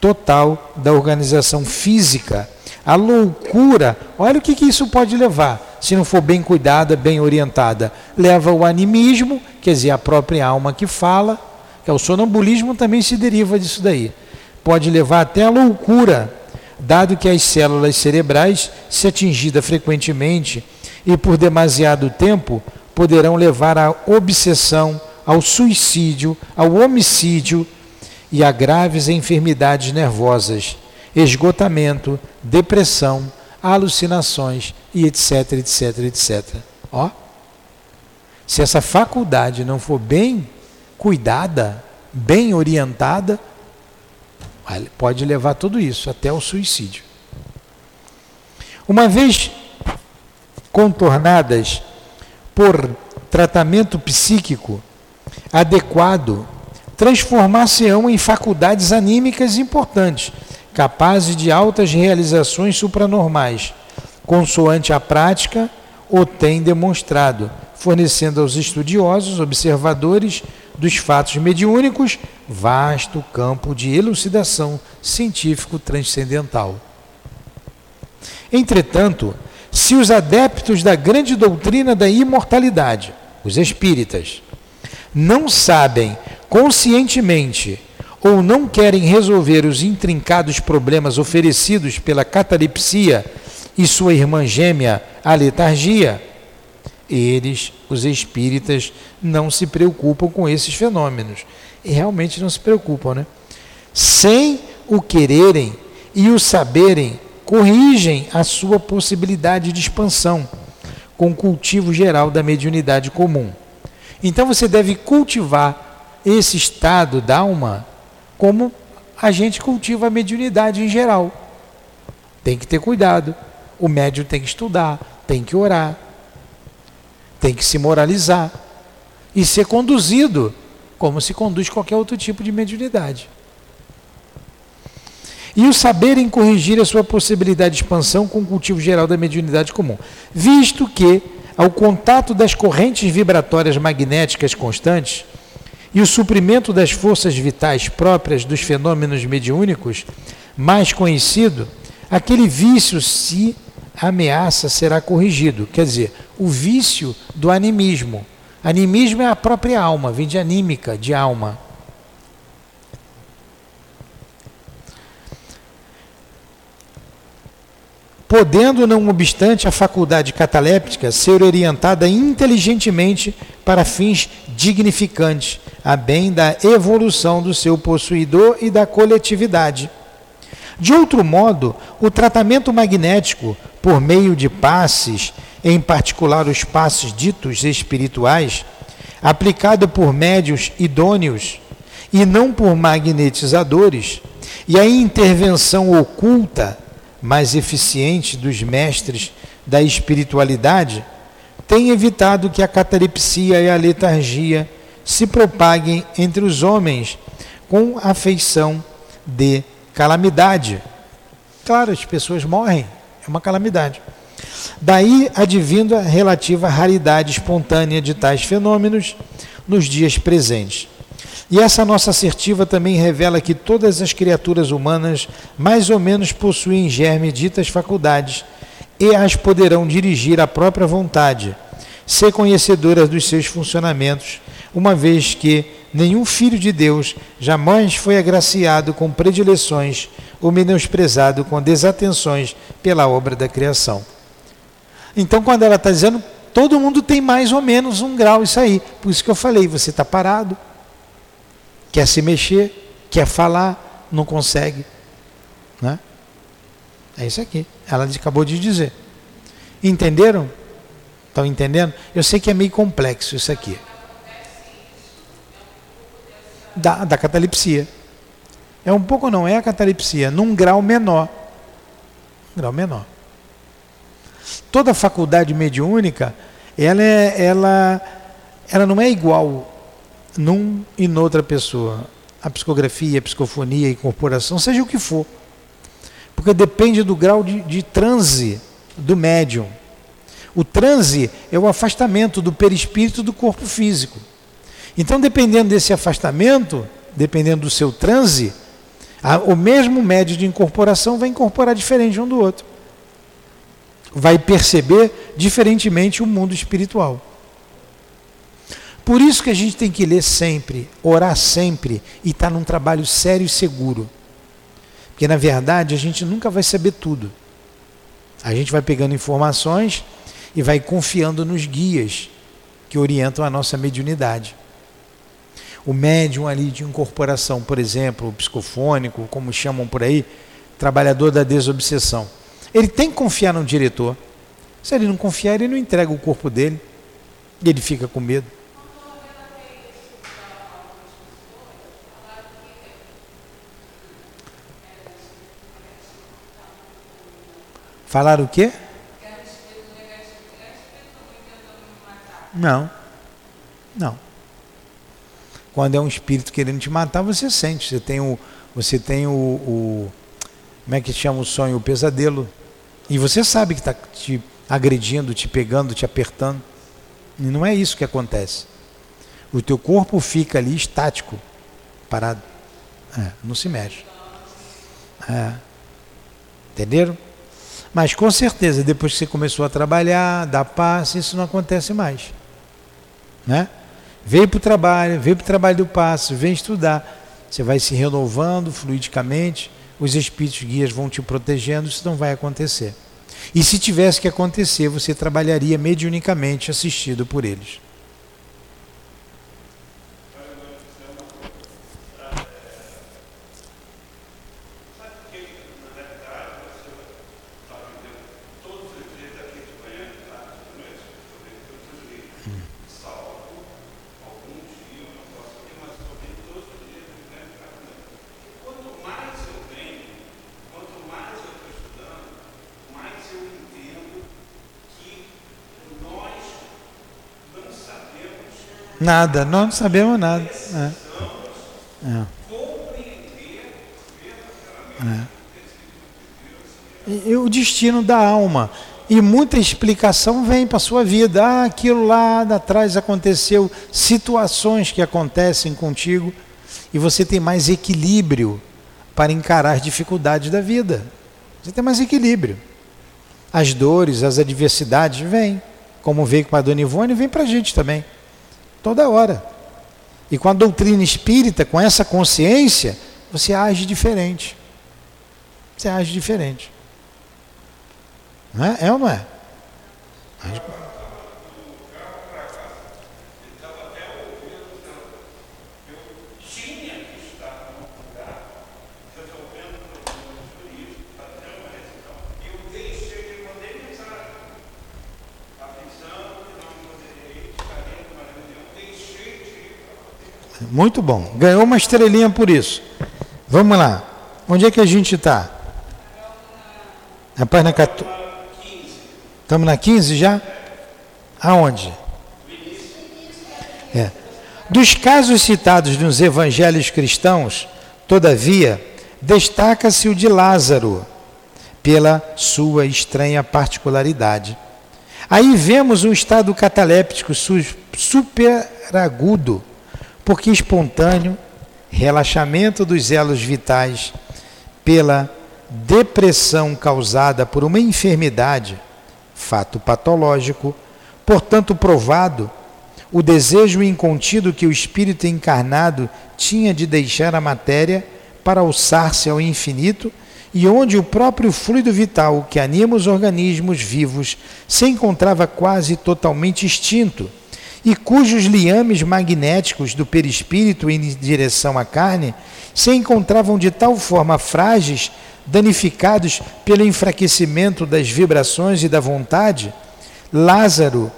total da organização física, a loucura. Olha o que, que isso pode levar, se não for bem cuidada, bem orientada. Leva o animismo, quer dizer, a própria alma que fala, é o sonambulismo também se deriva disso daí. Pode levar até a loucura, dado que as células cerebrais, se atingidas frequentemente e por demasiado tempo, poderão levar à obsessão, ao suicídio, ao homicídio e a graves enfermidades nervosas, esgotamento, depressão, alucinações e etc, etc, etc. Ó, se essa faculdade não for bem cuidada, bem orientada, pode levar tudo isso até o suicídio. Uma vez contornadas por tratamento psíquico adequado transformar-se-ão em faculdades anímicas importantes, capazes de altas realizações supranormais, consoante a prática o tem demonstrado, fornecendo aos estudiosos, observadores dos fatos mediúnicos, vasto campo de elucidação científico transcendental. Entretanto, se os adeptos da grande doutrina da imortalidade, os espíritas, não sabem conscientemente ou não querem resolver os intrincados problemas oferecidos pela catalepsia e sua irmã gêmea, a letargia, eles, os espíritas, não se preocupam com esses fenômenos. E realmente não se preocupam, né? Sem o quererem e o saberem, corrigem a sua possibilidade de expansão com o cultivo geral da mediunidade comum. Então você deve cultivar esse estado da alma como a gente cultiva a mediunidade em geral. Tem que ter cuidado. O médium tem que estudar, tem que orar, tem que se moralizar e ser conduzido como se conduz qualquer outro tipo de mediunidade. E o saberem corrigir a sua possibilidade de expansão com o cultivo geral da mediunidade comum, visto que, ao contato das correntes vibratórias magnéticas constantes e o suprimento das forças vitais próprias dos fenômenos mediúnicos, mais conhecido, aquele vício se ameaça será corrigido. Quer dizer, o vício do animismo. Animismo é a própria alma, vem de anímica, de alma. Podendo, não obstante, a faculdade cataléptica ser orientada inteligentemente para fins dignificantes, a bem da evolução do seu possuidor e da coletividade. De outro modo, o tratamento magnético por meio de passes, em particular os passes ditos espirituais, aplicado por médios idôneos e não por magnetizadores, e a intervenção oculta, mais eficiente dos mestres da espiritualidade, tem evitado que a catalepsia e a letargia se propaguem entre os homens com afeição de calamidade. Claro, as pessoas morrem, é uma calamidade. Daí advindo a relativa raridade espontânea de tais fenômenos nos dias presentes. E essa nossa assertiva também revela que todas as criaturas humanas mais ou menos possuem germe ditas faculdades e as poderão dirigir à própria vontade, ser conhecedoras dos seus funcionamentos, uma vez que nenhum filho de Deus jamais foi agraciado com predileções ou menosprezado com desatenções pela obra da criação. Então, quando ela está dizendo, todo mundo tem mais ou menos um grau, isso aí. Por isso que eu falei, você está parado, quer se mexer, quer falar, não consegue. Né? É isso aqui. Ela acabou de dizer. Entenderam? Estão entendendo? Eu sei que é meio complexo isso aqui. Da, da catalepsia. É um pouco não, é a catalepsia, num grau menor. Um grau menor. Toda faculdade mediúnica, ela, é, ela, ela não é igual num e noutra pessoa. A psicografia, a psicofonia, a incorporação, seja o que for. Porque depende do grau de, de transe do médium. O transe é o afastamento do perispírito do corpo físico. Então, dependendo desse afastamento, dependendo do seu transe, o mesmo médio de incorporação vai incorporar diferente um do outro. Vai perceber diferentemente o mundo espiritual. Por isso que a gente tem que ler sempre, orar sempre e estar tá num trabalho sério e seguro. Porque na verdade a gente nunca vai saber tudo. A gente vai pegando informações e vai confiando nos guias que orientam a nossa mediunidade o médium ali de incorporação, por exemplo, o psicofônico, como chamam por aí, trabalhador da desobsessão. Ele tem que confiar no diretor. Se ele não confiar, ele não entrega o corpo dele. E ele fica com medo. Falar o quê? Não. Não. Quando é um espírito querendo te matar, você sente. Você tem o. Você tem o, o como é que chama o sonho? O pesadelo. E você sabe que está te agredindo, te pegando, te apertando. E não é isso que acontece. O teu corpo fica ali estático, parado. É, não se mexe. É. Entenderam? Mas com certeza, depois que você começou a trabalhar, dar passe, isso não acontece mais. Né? Veio para o trabalho, veio para o trabalho do passe, vem estudar. Você vai se renovando fluidicamente, os espíritos guias vão te protegendo, isso não vai acontecer. E se tivesse que acontecer, você trabalharia mediunicamente assistido por eles. Nada, nós não sabemos nada. É. É. É. E, o destino da alma. E muita explicação vem para a sua vida. Ah, aquilo lá atrás aconteceu, situações que acontecem contigo, e você tem mais equilíbrio para encarar as dificuldades da vida. Você tem mais equilíbrio. As dores, as adversidades vêm. Como veio com a Dona Ivone, vem para a gente também. Toda hora. E com a doutrina espírita, com essa consciência, você age diferente. Você age diferente. Não é? é ou não é? Age... Muito bom. Ganhou uma estrelinha por isso. Vamos lá. Onde é que a gente está? Na página 14. Estamos na 15 já? Aonde? É. Dos casos citados nos evangelhos cristãos, todavia, destaca-se o de Lázaro, pela sua estranha particularidade. Aí vemos um estado cataléptico superagudo, porque espontâneo, relaxamento dos elos vitais pela depressão causada por uma enfermidade, fato patológico, portanto provado, o desejo incontido que o espírito encarnado tinha de deixar a matéria para alçar-se ao infinito e onde o próprio fluido vital que anima os organismos vivos se encontrava quase totalmente extinto e cujos liames magnéticos do perispírito em direção à carne se encontravam de tal forma frágeis, danificados pelo enfraquecimento das vibrações e da vontade, Lázaro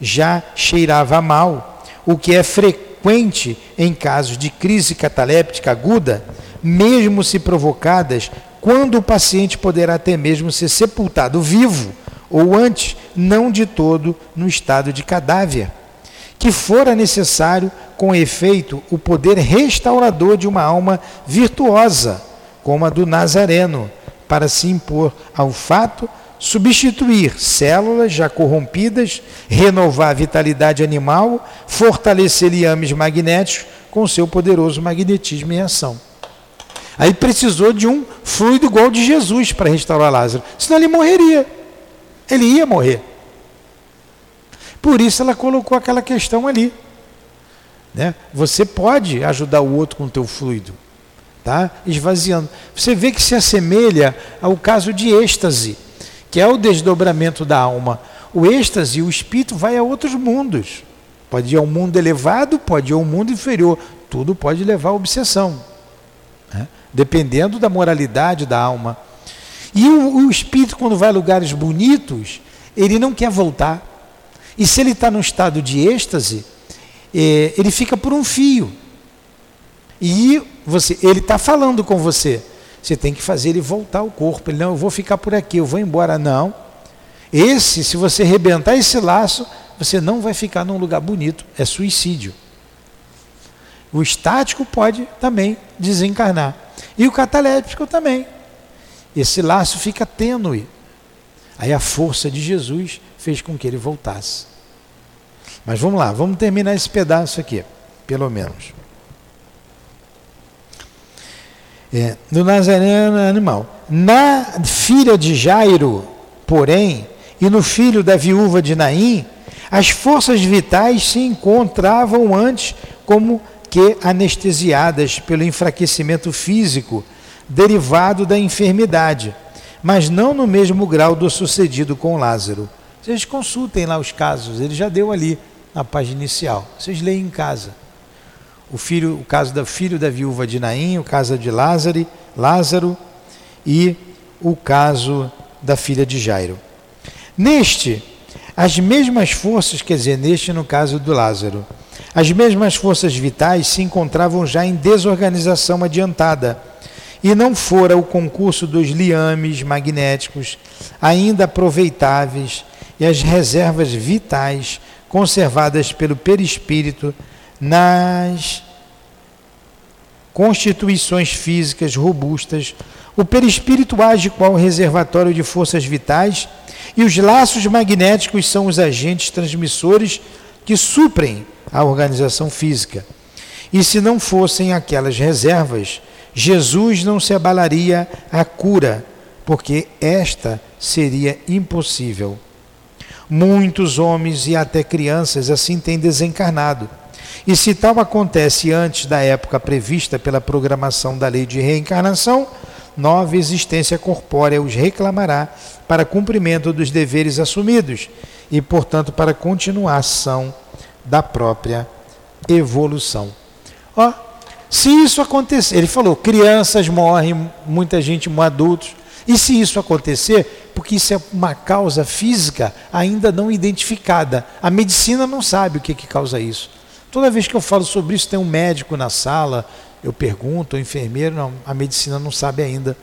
já cheirava mal, o que é frequente em casos de crise cataléptica aguda, mesmo se provocadas, quando o paciente poderá até mesmo ser sepultado vivo, ou antes, não de todo no estado de cadáver que fora necessário, com efeito, o poder restaurador de uma alma virtuosa, como a do Nazareno, para se impor ao fato, substituir células já corrompidas, renovar a vitalidade animal, fortalecer liames magnéticos com seu poderoso magnetismo em ação. Aí precisou de um fluido igual de Jesus para restaurar Lázaro, senão ele morreria. Ele ia morrer. Por isso ela colocou aquela questão ali. Né? Você pode ajudar o outro com o teu fluido, tá? esvaziando. Você vê que se assemelha ao caso de êxtase, que é o desdobramento da alma. O êxtase, o espírito vai a outros mundos. Pode ir ao mundo elevado, pode ir ao mundo inferior. Tudo pode levar à obsessão, né? dependendo da moralidade da alma. E o, o espírito, quando vai a lugares bonitos, ele não quer voltar. E se ele está num estado de êxtase, é, ele fica por um fio. E você, ele está falando com você. Você tem que fazer ele voltar ao corpo. Ele, não, eu vou ficar por aqui, eu vou embora. Não. Esse, se você rebentar esse laço, você não vai ficar num lugar bonito. É suicídio. O estático pode também desencarnar. E o cataléptico também. Esse laço fica tênue. Aí a força de Jesus fez com que ele voltasse. Mas vamos lá, vamos terminar esse pedaço aqui, pelo menos. É, do Nazareno animal. Na filha de Jairo, porém, e no filho da viúva de Naim, as forças vitais se encontravam antes como que anestesiadas pelo enfraquecimento físico derivado da enfermidade, mas não no mesmo grau do sucedido com Lázaro. Vocês consultem lá os casos, ele já deu ali na página inicial. Vocês leem em casa. O filho, o caso do filho da viúva de Naim, o caso de Lázaro, Lázaro e o caso da filha de Jairo. Neste, as mesmas forças, quer dizer, neste no caso do Lázaro, as mesmas forças vitais se encontravam já em desorganização adiantada, e não fora o concurso dos liames magnéticos ainda aproveitáveis e as reservas vitais conservadas pelo perispírito nas constituições físicas robustas, o perispírito age qual reservatório de forças vitais e os laços magnéticos são os agentes transmissores que suprem a organização física. E se não fossem aquelas reservas, Jesus não se abalaria a cura, porque esta seria impossível. Muitos homens e até crianças assim têm desencarnado. E se tal acontece antes da época prevista pela programação da lei de reencarnação, nova existência corpórea os reclamará para cumprimento dos deveres assumidos e, portanto, para continuação da própria evolução. Ó, se isso acontecer, ele falou, crianças morrem, muita gente, adultos, e se isso acontecer, porque isso é uma causa física ainda não identificada, a medicina não sabe o que, que causa isso. Toda vez que eu falo sobre isso, tem um médico na sala, eu pergunto, o enfermeiro, não, a medicina não sabe ainda,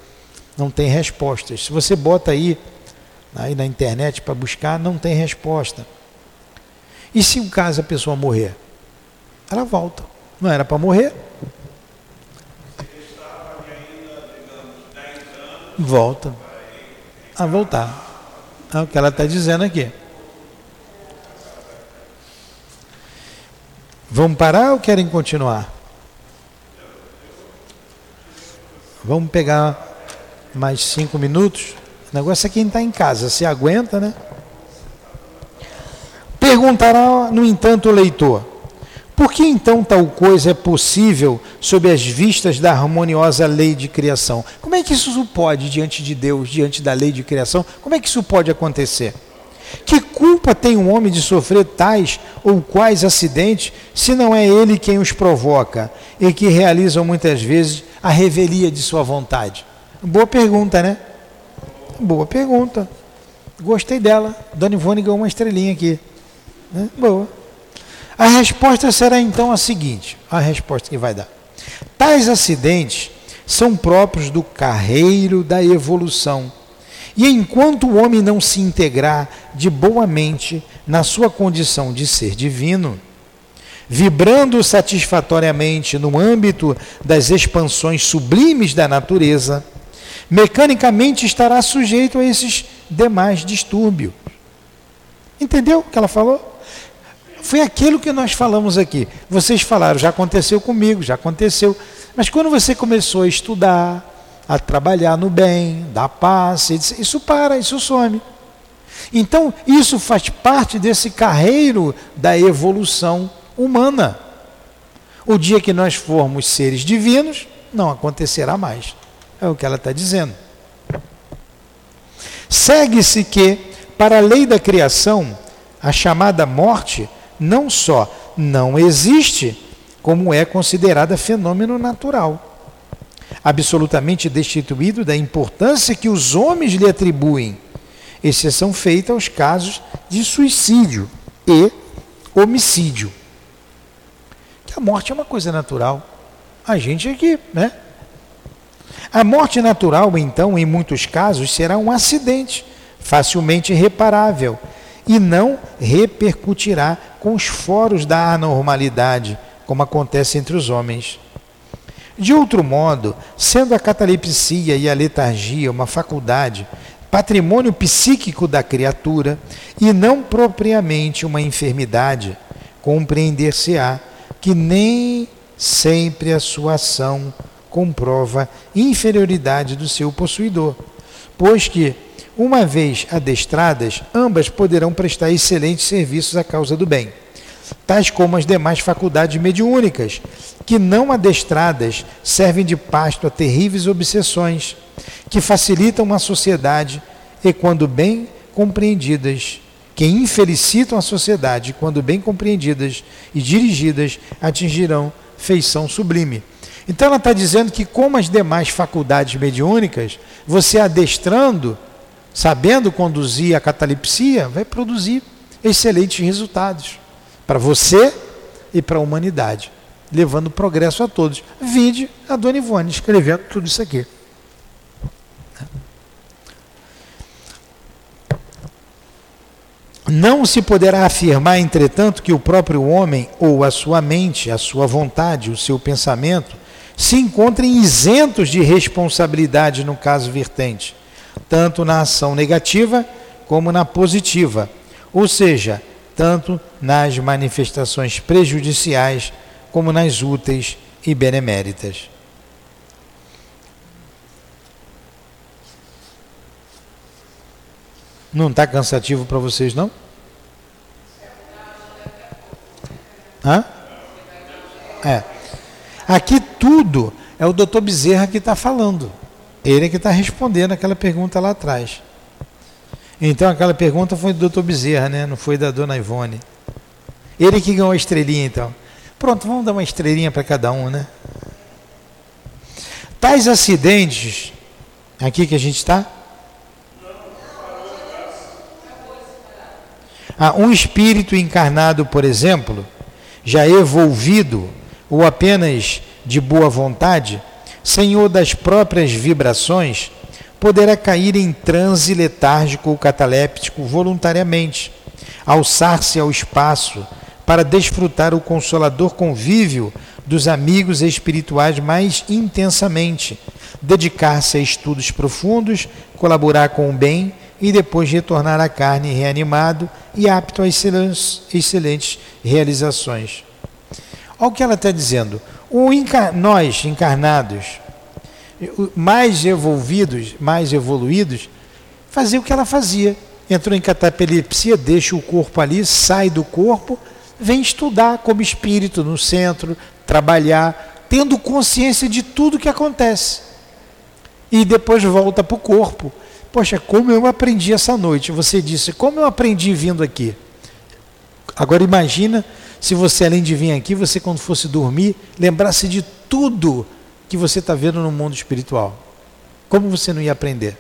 não tem respostas. Se você bota aí, aí na internet para buscar, não tem resposta. E se um caso a pessoa morrer? Ela volta. Não era para morrer? Volta a voltar. É o que ela está dizendo aqui. Vamos parar ou querem continuar? Vamos pegar mais cinco minutos. O negócio é quem está em casa, se aguenta, né? Perguntará, no entanto, o leitor: por que então tal coisa é possível sob as vistas da harmoniosa lei de criação? Como é que isso pode diante de Deus, diante da lei de criação? Como é que isso pode acontecer? Que culpa tem um homem de sofrer tais ou quais acidentes, se não é ele quem os provoca e que realizam muitas vezes a revelia de sua vontade? Boa pergunta, né? Boa pergunta. Gostei dela. Dona Ivone ganhou uma estrelinha aqui. Né? Boa. A resposta será então a seguinte: a resposta que vai dar. Tais acidentes são próprios do carreiro da evolução. E enquanto o homem não se integrar de boa mente na sua condição de ser divino, vibrando satisfatoriamente no âmbito das expansões sublimes da natureza, mecanicamente estará sujeito a esses demais distúrbios. Entendeu o que ela falou? Foi aquilo que nós falamos aqui. Vocês falaram, já aconteceu comigo, já aconteceu. Mas quando você começou a estudar, a trabalhar no bem, dar paz, isso para, isso some. Então, isso faz parte desse carreiro da evolução humana. O dia que nós formos seres divinos, não acontecerá mais. É o que ela está dizendo. Segue-se que, para a lei da criação, a chamada morte não só não existe, como é considerada fenômeno natural. Absolutamente destituído da importância que os homens lhe atribuem, exceção feita aos casos de suicídio e homicídio. Que a morte é uma coisa natural. A gente aqui, né? A morte natural, então, em muitos casos, será um acidente facilmente reparável e não repercutirá com os foros da anormalidade, como acontece entre os homens. De outro modo, sendo a catalepsia e a letargia uma faculdade, patrimônio psíquico da criatura e não propriamente uma enfermidade, compreender-se-á que nem sempre a sua ação comprova inferioridade do seu possuidor, pois que, uma vez adestradas, ambas poderão prestar excelentes serviços à causa do bem tais como as demais faculdades mediúnicas, que não adestradas servem de pasto a terríveis obsessões, que facilitam a sociedade e, quando bem compreendidas, que infelicitam a sociedade, quando bem compreendidas e dirigidas, atingirão feição sublime. Então ela está dizendo que, como as demais faculdades mediúnicas, você adestrando, sabendo conduzir a catalepsia, vai produzir excelentes resultados para você e para a humanidade, levando progresso a todos. Vide a Dona Ivone escrevendo tudo isso aqui. Não se poderá afirmar, entretanto, que o próprio homem, ou a sua mente, a sua vontade, o seu pensamento, se encontrem isentos de responsabilidade no caso vertente, tanto na ação negativa como na positiva. Ou seja, tanto nas manifestações prejudiciais como nas úteis e beneméritas. Não está cansativo para vocês, não? Hã? É. Aqui tudo é o doutor Bezerra que está falando. Ele é que está respondendo aquela pergunta lá atrás. Então aquela pergunta foi do doutor Bezerra, né? não foi da dona Ivone. Ele que ganhou a estrelinha, então. Pronto, vamos dar uma estrelinha para cada um, né? Tais acidentes, aqui que a gente está? Ah, um espírito encarnado, por exemplo, já evolvido ou apenas de boa vontade, senhor das próprias vibrações, poderá cair em transe letárgico ou cataléptico voluntariamente, alçar-se ao espaço para desfrutar o consolador convívio dos amigos espirituais mais intensamente, dedicar-se a estudos profundos, colaborar com o bem e depois retornar à carne reanimado e apto a excelentes, excelentes realizações. Olha o que ela está dizendo. Encar nós, encarnados, mais evolvidos, mais evoluídos, fazer o que ela fazia. Entrou em catapelepsia, deixa o corpo ali, sai do corpo, vem estudar como espírito no centro, trabalhar, tendo consciência de tudo que acontece. E depois volta para o corpo. Poxa, como eu aprendi essa noite? Você disse, como eu aprendi vindo aqui? Agora imagina se você, além de vir aqui, você quando fosse dormir, lembrasse de tudo que você está vendo no mundo espiritual. Como você não ia aprender?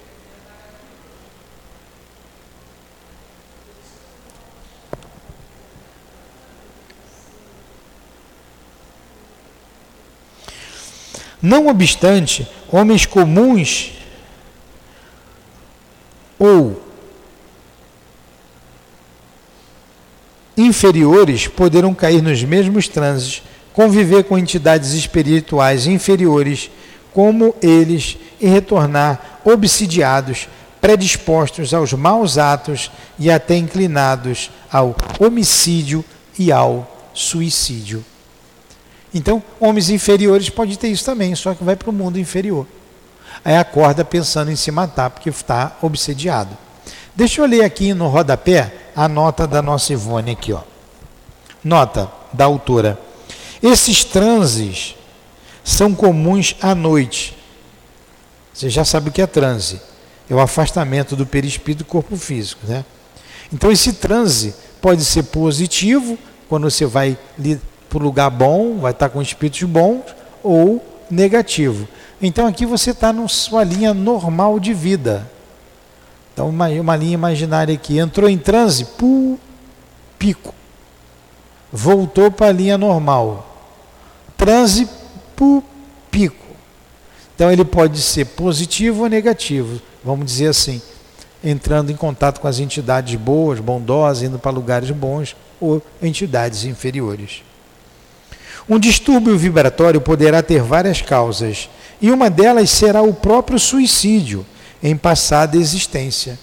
Não obstante, homens comuns ou inferiores poderão cair nos mesmos transes conviver com entidades espirituais inferiores como eles e retornar obsidiados, predispostos aos maus atos e até inclinados ao homicídio e ao suicídio. Então, homens inferiores podem ter isso também, só que vai para o mundo inferior. Aí acorda pensando em se matar porque está obsediado. Deixa eu ler aqui no rodapé a nota da nossa Ivone aqui, ó. Nota da autora. Esses transes são comuns à noite. Você já sabe o que é transe. É o afastamento do perispírito do corpo físico. Né? Então, esse transe pode ser positivo, quando você vai para o lugar bom, vai estar com espíritos bons, ou negativo. Então, aqui você está na sua linha normal de vida. Então, uma, uma linha imaginária aqui. Entrou em transe, pu, pico. Voltou para a linha normal transe por pico. Então ele pode ser positivo ou negativo, vamos dizer assim, entrando em contato com as entidades boas, bondosas, indo para lugares bons ou entidades inferiores. Um distúrbio vibratório poderá ter várias causas, e uma delas será o próprio suicídio em passada existência.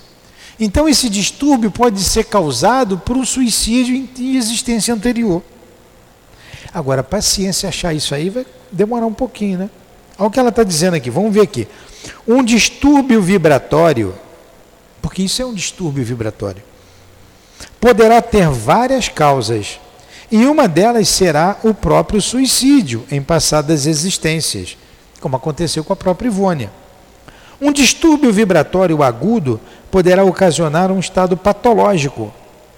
Então, esse distúrbio pode ser causado por um suicídio em existência anterior. Agora, paciência achar isso aí vai demorar um pouquinho, né? Olha o que ela está dizendo aqui, vamos ver aqui. Um distúrbio vibratório, porque isso é um distúrbio vibratório, poderá ter várias causas, e uma delas será o próprio suicídio em passadas existências, como aconteceu com a própria Ivônia. Um distúrbio vibratório agudo poderá ocasionar um estado patológico.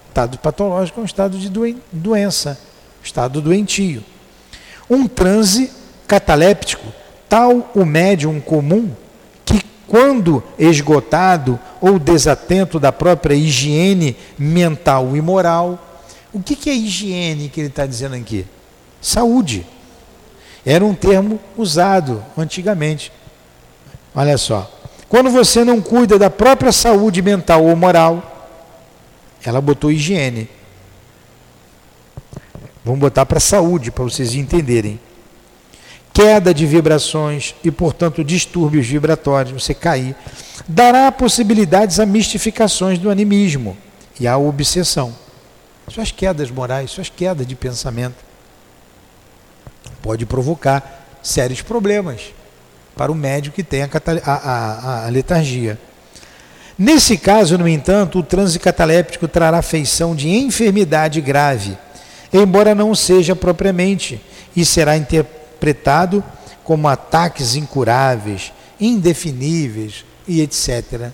Estado patológico é um estado de doença, estado doentio. Um transe cataléptico, tal o médium comum que, quando esgotado ou desatento da própria higiene mental e moral, o que, que é higiene que ele está dizendo aqui? Saúde. Era um termo usado antigamente. Olha só. Quando você não cuida da própria saúde mental ou moral, ela botou higiene. Vamos botar para saúde, para vocês entenderem. Queda de vibrações e, portanto, distúrbios vibratórios, você cair, dará possibilidades a mistificações do animismo e à obsessão. Suas quedas morais, suas quedas de pensamento. Pode provocar sérios problemas para o médico que tem a, a, a, a letargia. Nesse caso, no entanto, o transe cataléptico trará feição de enfermidade grave, embora não seja propriamente, e será interpretado como ataques incuráveis, indefiníveis e etc.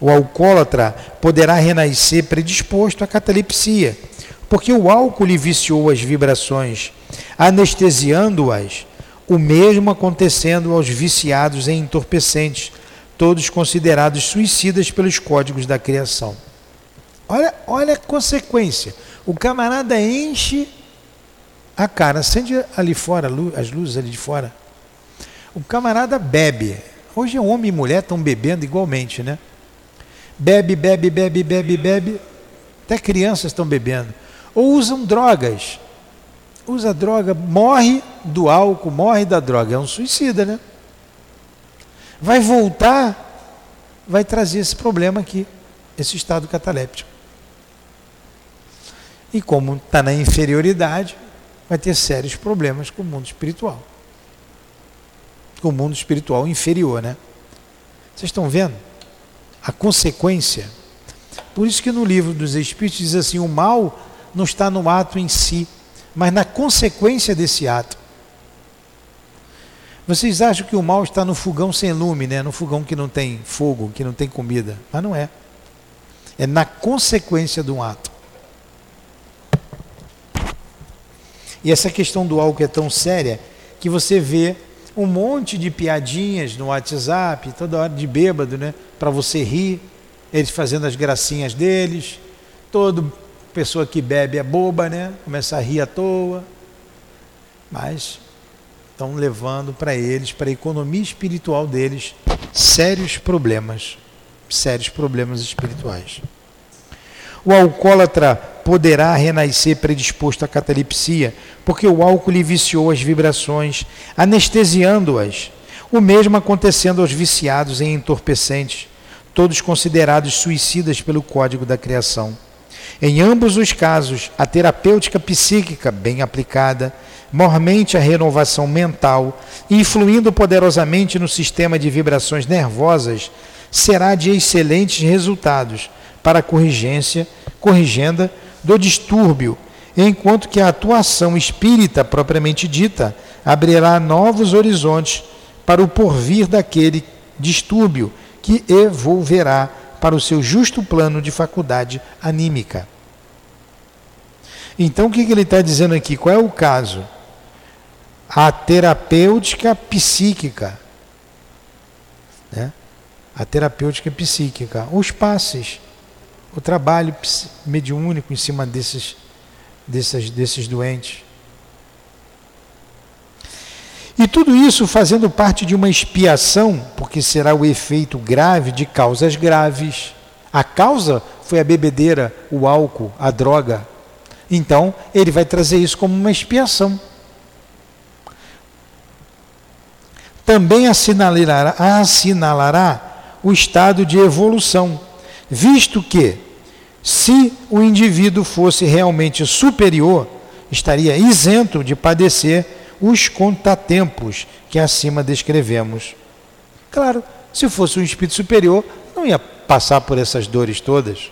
O alcoólatra poderá renascer predisposto à catalepsia, porque o álcool lhe viciou as vibrações, anestesiando-as o mesmo acontecendo aos viciados em entorpecentes, todos considerados suicidas pelos códigos da criação. Olha, olha a consequência. O camarada enche a cara, acende ali fora, as luzes ali de fora. O camarada bebe. Hoje homem e mulher estão bebendo igualmente, né? Bebe, bebe, bebe, bebe, bebe. Até crianças estão bebendo. Ou usam drogas usa droga, morre do álcool, morre da droga, é um suicida, né? Vai voltar, vai trazer esse problema aqui, esse estado cataléptico. E como está na inferioridade, vai ter sérios problemas com o mundo espiritual. Com o mundo espiritual inferior, né? Vocês estão vendo? A consequência. Por isso que no livro dos Espíritos diz assim: o mal não está no ato em si, mas na consequência desse ato. Vocês acham que o mal está no fogão sem lume, né? no fogão que não tem fogo, que não tem comida. Mas não é. É na consequência de um ato. E essa questão do álcool é tão séria que você vê um monte de piadinhas no WhatsApp, toda hora de bêbado, né? Para você rir, eles fazendo as gracinhas deles, todo pessoa que bebe é boba, né? Começa a rir à toa. Mas estão levando para eles, para a economia espiritual deles, sérios problemas, sérios problemas espirituais. O alcoólatra poderá renascer predisposto à catalepsia, porque o álcool lhe viciou as vibrações, anestesiando-as. O mesmo acontecendo aos viciados em entorpecentes, todos considerados suicidas pelo código da criação. Em ambos os casos, a terapêutica psíquica bem aplicada, mormente a renovação mental, influindo poderosamente no sistema de vibrações nervosas, será de excelentes resultados para a corrigência, corrigenda do distúrbio, enquanto que a atuação espírita propriamente dita abrirá novos horizontes para o porvir daquele distúrbio que evolverá para o seu justo plano de faculdade anímica. Então, o que, ele está dizendo aqui? Qual é o caso? A terapêutica psíquica. Né? A terapêutica psíquica. Os passes. O trabalho mediúnico em cima desses, desses, desses doentes. E tudo isso fazendo parte de uma expiação, porque será o efeito grave de causas graves. A causa foi a bebedeira, o álcool, a droga. Então, ele vai trazer isso como uma expiação. Também assinalará, assinalará o estado de evolução, visto que, se o indivíduo fosse realmente superior, estaria isento de padecer os contratempos que acima descrevemos. Claro, se fosse um espírito superior, não ia passar por essas dores todas.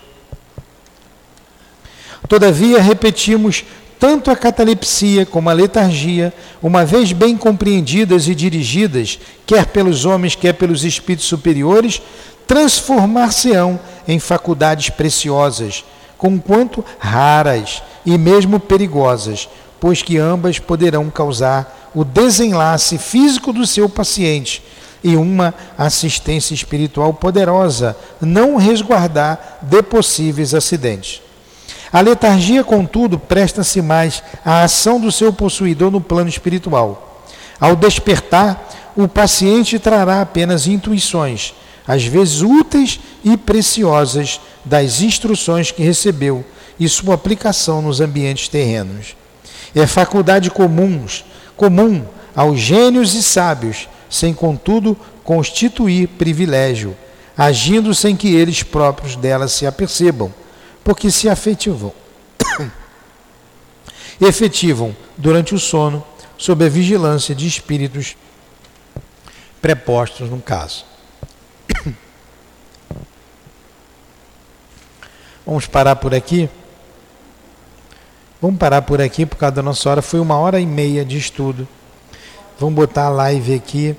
Todavia, repetimos, tanto a catalepsia como a letargia, uma vez bem compreendidas e dirigidas, quer pelos homens, quer pelos espíritos superiores, transformar-se-ão em faculdades preciosas, conquanto raras e mesmo perigosas, pois que ambas poderão causar o desenlace físico do seu paciente e uma assistência espiritual poderosa, não resguardar de possíveis acidentes. A letargia, contudo, presta-se mais à ação do seu possuidor no plano espiritual. Ao despertar, o paciente trará apenas intuições, às vezes úteis e preciosas, das instruções que recebeu e sua aplicação nos ambientes terrenos. É faculdade comuns, comum aos gênios e sábios, sem contudo constituir privilégio, agindo sem que eles próprios dela se apercebam porque se afetivam. efetivam durante o sono, sob a vigilância de espíritos prepostos no caso. Vamos parar por aqui? Vamos parar por aqui por causa da nossa hora. Foi uma hora e meia de estudo. Vamos botar a live aqui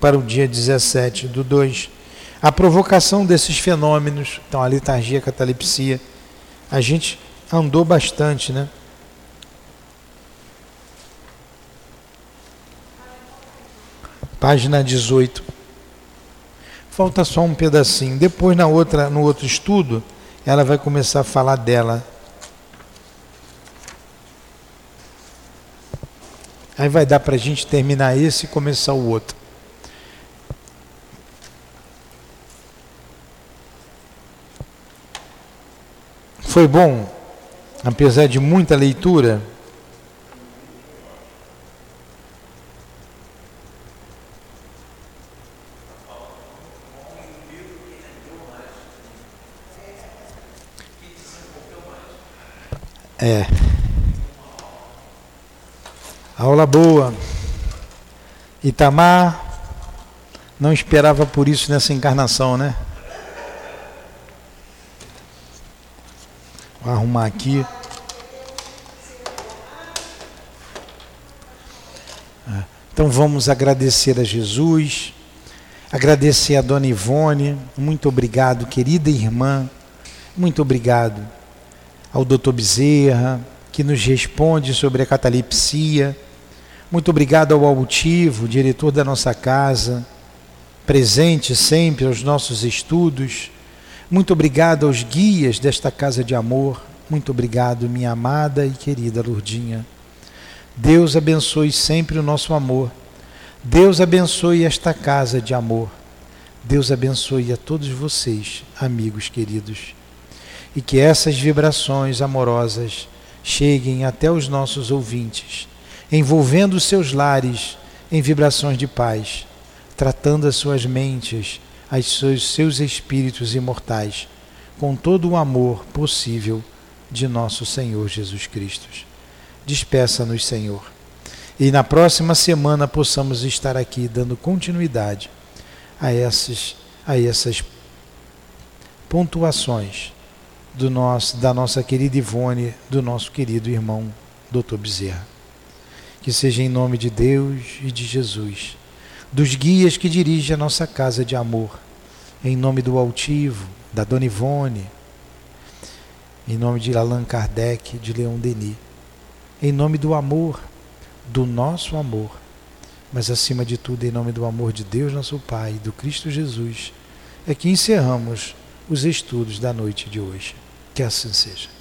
para o dia 17 do 2. A provocação desses fenômenos, então a liturgia, a catalepsia, a gente andou bastante, né? Página 18. Falta só um pedacinho. Depois na outra, no outro estudo, ela vai começar a falar dela. Aí vai dar para a gente terminar esse e começar o outro. Foi bom, apesar de muita leitura. É. Aula boa. Itamar não esperava por isso nessa encarnação, né? Vou arrumar aqui. É. Então vamos agradecer a Jesus, agradecer a Dona Ivone, muito obrigado, querida irmã, muito obrigado ao doutor Bezerra, que nos responde sobre a catalepsia, muito obrigado ao Altivo, diretor da nossa casa, presente sempre aos nossos estudos, muito obrigado aos guias desta casa de amor. Muito obrigado, minha amada e querida Lurdinha. Deus abençoe sempre o nosso amor. Deus abençoe esta casa de amor. Deus abençoe a todos vocês, amigos queridos. E que essas vibrações amorosas cheguem até os nossos ouvintes, envolvendo seus lares em vibrações de paz, tratando as suas mentes aos seus, seus espíritos imortais, com todo o amor possível de nosso Senhor Jesus Cristo. Despeça-nos, Senhor. E na próxima semana possamos estar aqui dando continuidade a essas, a essas pontuações do nosso, da nossa querida Ivone, do nosso querido irmão Dr. Bezerra. Que seja em nome de Deus e de Jesus dos guias que dirigem a nossa casa de amor, em nome do altivo, da Dona Ivone, em nome de Allan Kardec, de Leon Denis, em nome do amor, do nosso amor, mas acima de tudo em nome do amor de Deus, nosso Pai, do Cristo Jesus, é que encerramos os estudos da noite de hoje. Que assim seja.